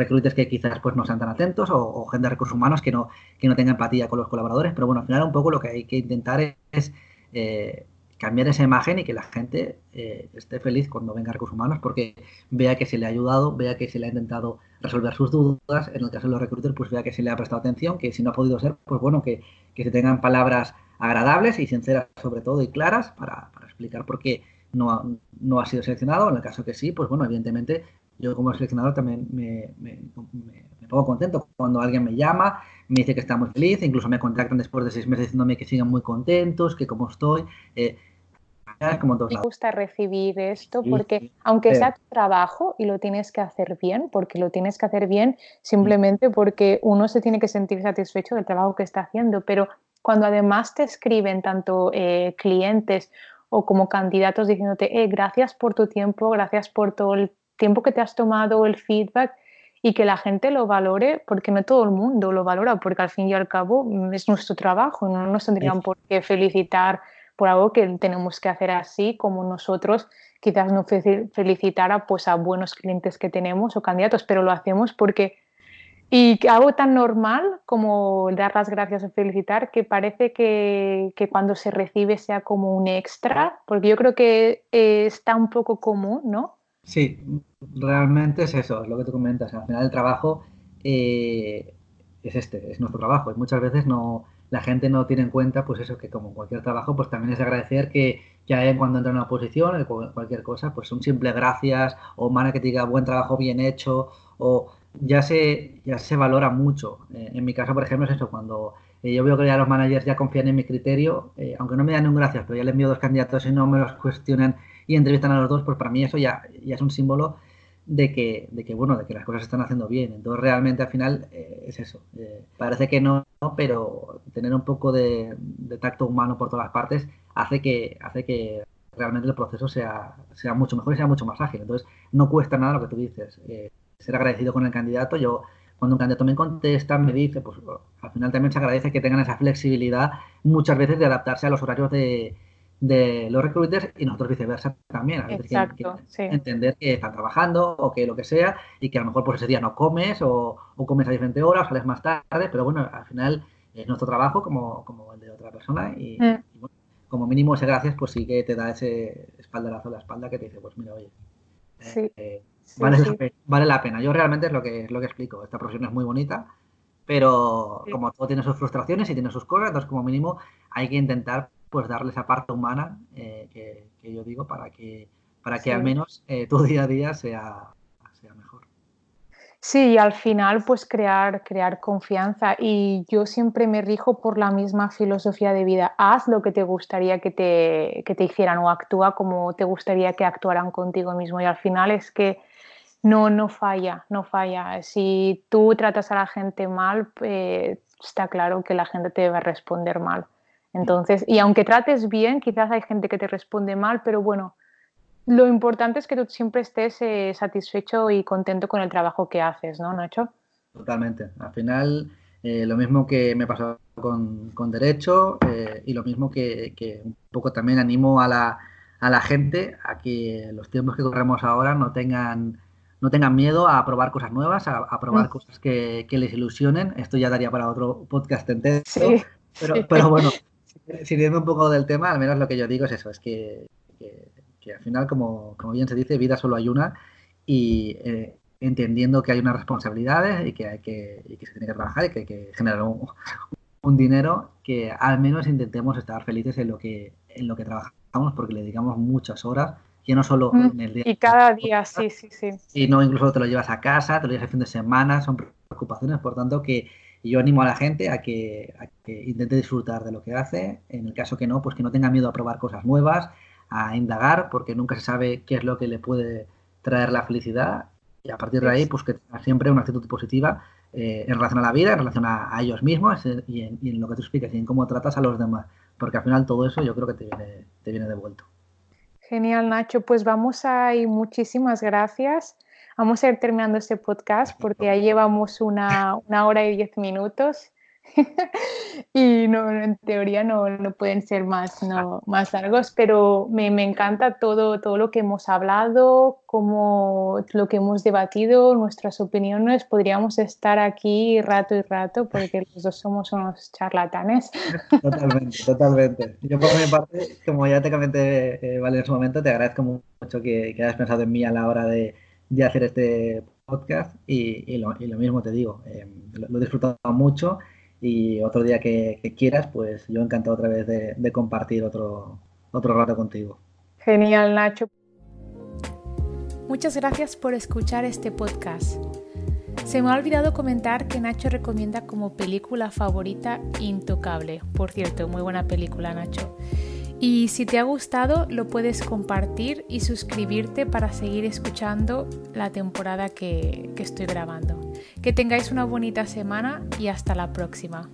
recruiters que quizás pues no sean tan atentos o, gente de recursos humanos que no, que no tenga empatía con los colaboradores. Pero bueno, al final un poco lo que hay que intentar es cambiar esa imagen y que la gente esté feliz cuando venga a recursos humanos porque vea que se le ha ayudado, vea que se le ha intentado resolver sus dudas. En el caso de los recruiters, pues vea que se le ha prestado atención, que si no ha podido ser, pues bueno, que, que se tengan palabras agradables y sinceras sobre todo y claras para, para explicar por qué no ha, no ha sido seleccionado. En el caso que sí, pues bueno, evidentemente yo como seleccionador también me, me, me, pongo contento. Cuando alguien me llama, me dice que está muy feliz, incluso me contactan después de seis meses diciéndome que sigan muy contentos, que cómo estoy. Eh, me gusta recibir esto porque aunque sea tu trabajo y lo tienes que hacer bien, porque lo tienes que hacer bien simplemente porque uno se tiene que sentir satisfecho del trabajo que está haciendo, pero cuando además te escriben tanto eh, clientes o como candidatos diciéndote, eh, gracias por tu tiempo, gracias por todo el tiempo que te has tomado, el feedback y que la gente lo valore, porque no todo el mundo lo valora, porque al fin y al cabo mm, es nuestro trabajo, no nos tendrían por qué felicitar por algo que tenemos que hacer así, como nosotros quizás no felicitara pues a buenos clientes que tenemos o candidatos, pero lo hacemos porque y algo tan normal como dar las gracias o felicitar que parece que, que, cuando se recibe sea como un extra, porque yo creo que eh, está un poco común, ¿no? Sí, realmente es eso, es lo que tú comentas. Al final el trabajo eh, es este, es nuestro trabajo y muchas veces no, la gente no tiene en cuenta, pues eso, que como cualquier trabajo, pues también es agradecer que ya cuando entra en una posición, cualquier cosa, pues un simple gracias o mana que te diga buen trabajo bien hecho o ya se, ya se valora mucho. Eh, en mi caso, por ejemplo, es eso, cuando eh, yo veo que ya los managers ya confían en mi criterio, eh, aunque no me dan un gracias, pero ya le envío dos candidatos y no me los cuestionan y entrevistan a los dos, pues para mí eso ya, ya es un símbolo de que, de que, bueno, de que las cosas se están haciendo bien. Entonces, realmente al final eh, es eso. Eh, parece que no, pero tener un poco de, tacto humano por todas las partes hace que, hace que realmente el proceso sea, sea mucho mejor y sea mucho más ágil. Entonces, no cuesta nada lo que tú dices. Eh, ser agradecido con el candidato. Yo, cuando un candidato me contesta, me dice, pues al final también se agradece que tengan esa flexibilidad muchas veces de adaptarse a los horarios de, de los recruiters y nosotros viceversa también. A Exacto, que, Entender que están trabajando o que lo que sea y que a lo mejor por pues, ese día no comes o, comes a diferente hora o sales más tarde, pero bueno, al final es nuestro trabajo como, como el de otra persona y, mm. bueno, como mínimo ese gracias pues sí que te da ese espaldarazo en la espalda que te dice pues mira oye eh, eh, vale, La pena, vale, La pena, yo realmente es lo que es lo que explico. Esta profesión es muy bonita pero como todo tiene sus frustraciones y tiene sus cosas entonces como mínimo hay que intentar pues darle esa parte humana eh, que, yo digo para que, para que al menos eh, tu día a día sea, sea mejor. Sí, y al final pues crear, crear confianza y yo siempre me rijo por la misma filosofía de vida. Haz lo que te gustaría que te, que te hicieran o actúa como te gustaría que actuaran contigo mismo y al final es que no, no falla, no falla. Si tú tratas a la gente mal, eh, está claro que la gente te va a responder mal. Entonces, y aunque trates bien, quizás hay gente que te responde mal, pero bueno, lo importante es que tú siempre estés eh, satisfecho y contento con el trabajo que haces, ¿no, Nacho? Totalmente. Al final, eh, lo mismo que me pasó con, con Derecho eh, y lo mismo que, que, un poco también animo a la, a la gente a que los tiempos que corremos ahora no tengan no tengan miedo a probar cosas nuevas, a, probar mm. cosas que, que, les ilusionen. Esto ya daría para otro podcast entero. Sí, pero, pero bueno, siguiendo un poco del tema, al menos lo que yo digo es eso, es que, al final, como, bien se dice, vida solo hay una y eh, entendiendo que hay unas responsabilidades y que, hay que, y que se tiene que trabajar y que hay que generar un, dinero, que al menos intentemos estar felices en lo que, en lo que trabajamos porque le dedicamos muchas horas que no solo mm, en el día. Y cada día, sí, sí, sí. Y no incluso te lo llevas a casa, te lo llevas el fin de semana, son preocupaciones, por tanto que y yo animo a la gente a que, intente disfrutar de lo que hace. En el caso que no, pues que no tenga miedo a probar cosas nuevas, a indagar, porque nunca se sabe qué es lo que le puede traer la felicidad. Y a partir de ahí, pues que tenga siempre una actitud positiva eh, en relación a la vida, en relación a, ellos mismos eh, y en, lo que tú explicas y en cómo tratas a los demás. Porque al final todo eso yo creo que te viene, te viene devuelto. Genial, Nacho. Pues vamos a ir. Muchísimas gracias vamos a ir terminando este podcast porque ya llevamos una, una hora y diez minutos y no, en teoría no, no, pueden ser más, no, más largos, pero me, me, encanta todo, todo lo que hemos hablado, como lo que hemos debatido, nuestras opiniones. Podríamos estar aquí rato y rato porque los dos somos unos charlatanes. Totalmente, totalmente. Yo por mi parte, como ya te comenté, eh, Vale, en su momento, te agradezco mucho que, que hayas pensado en mí a la hora de, de hacer este podcast y, y, lo, y, lo, mismo te digo, eh, lo, lo he disfrutado mucho y otro día que, quieras, pues yo encantado otra vez de, compartir otro, otro rato contigo. Genial, Nacho. Muchas gracias por escuchar este podcast. Se me ha olvidado comentar que Nacho recomienda como película favorita Intocable. Por cierto, muy buena película, Nacho. Y si te ha gustado, lo puedes compartir y suscribirte para seguir escuchando la temporada que, estoy grabando. Que tengáis una bonita semana y hasta la próxima.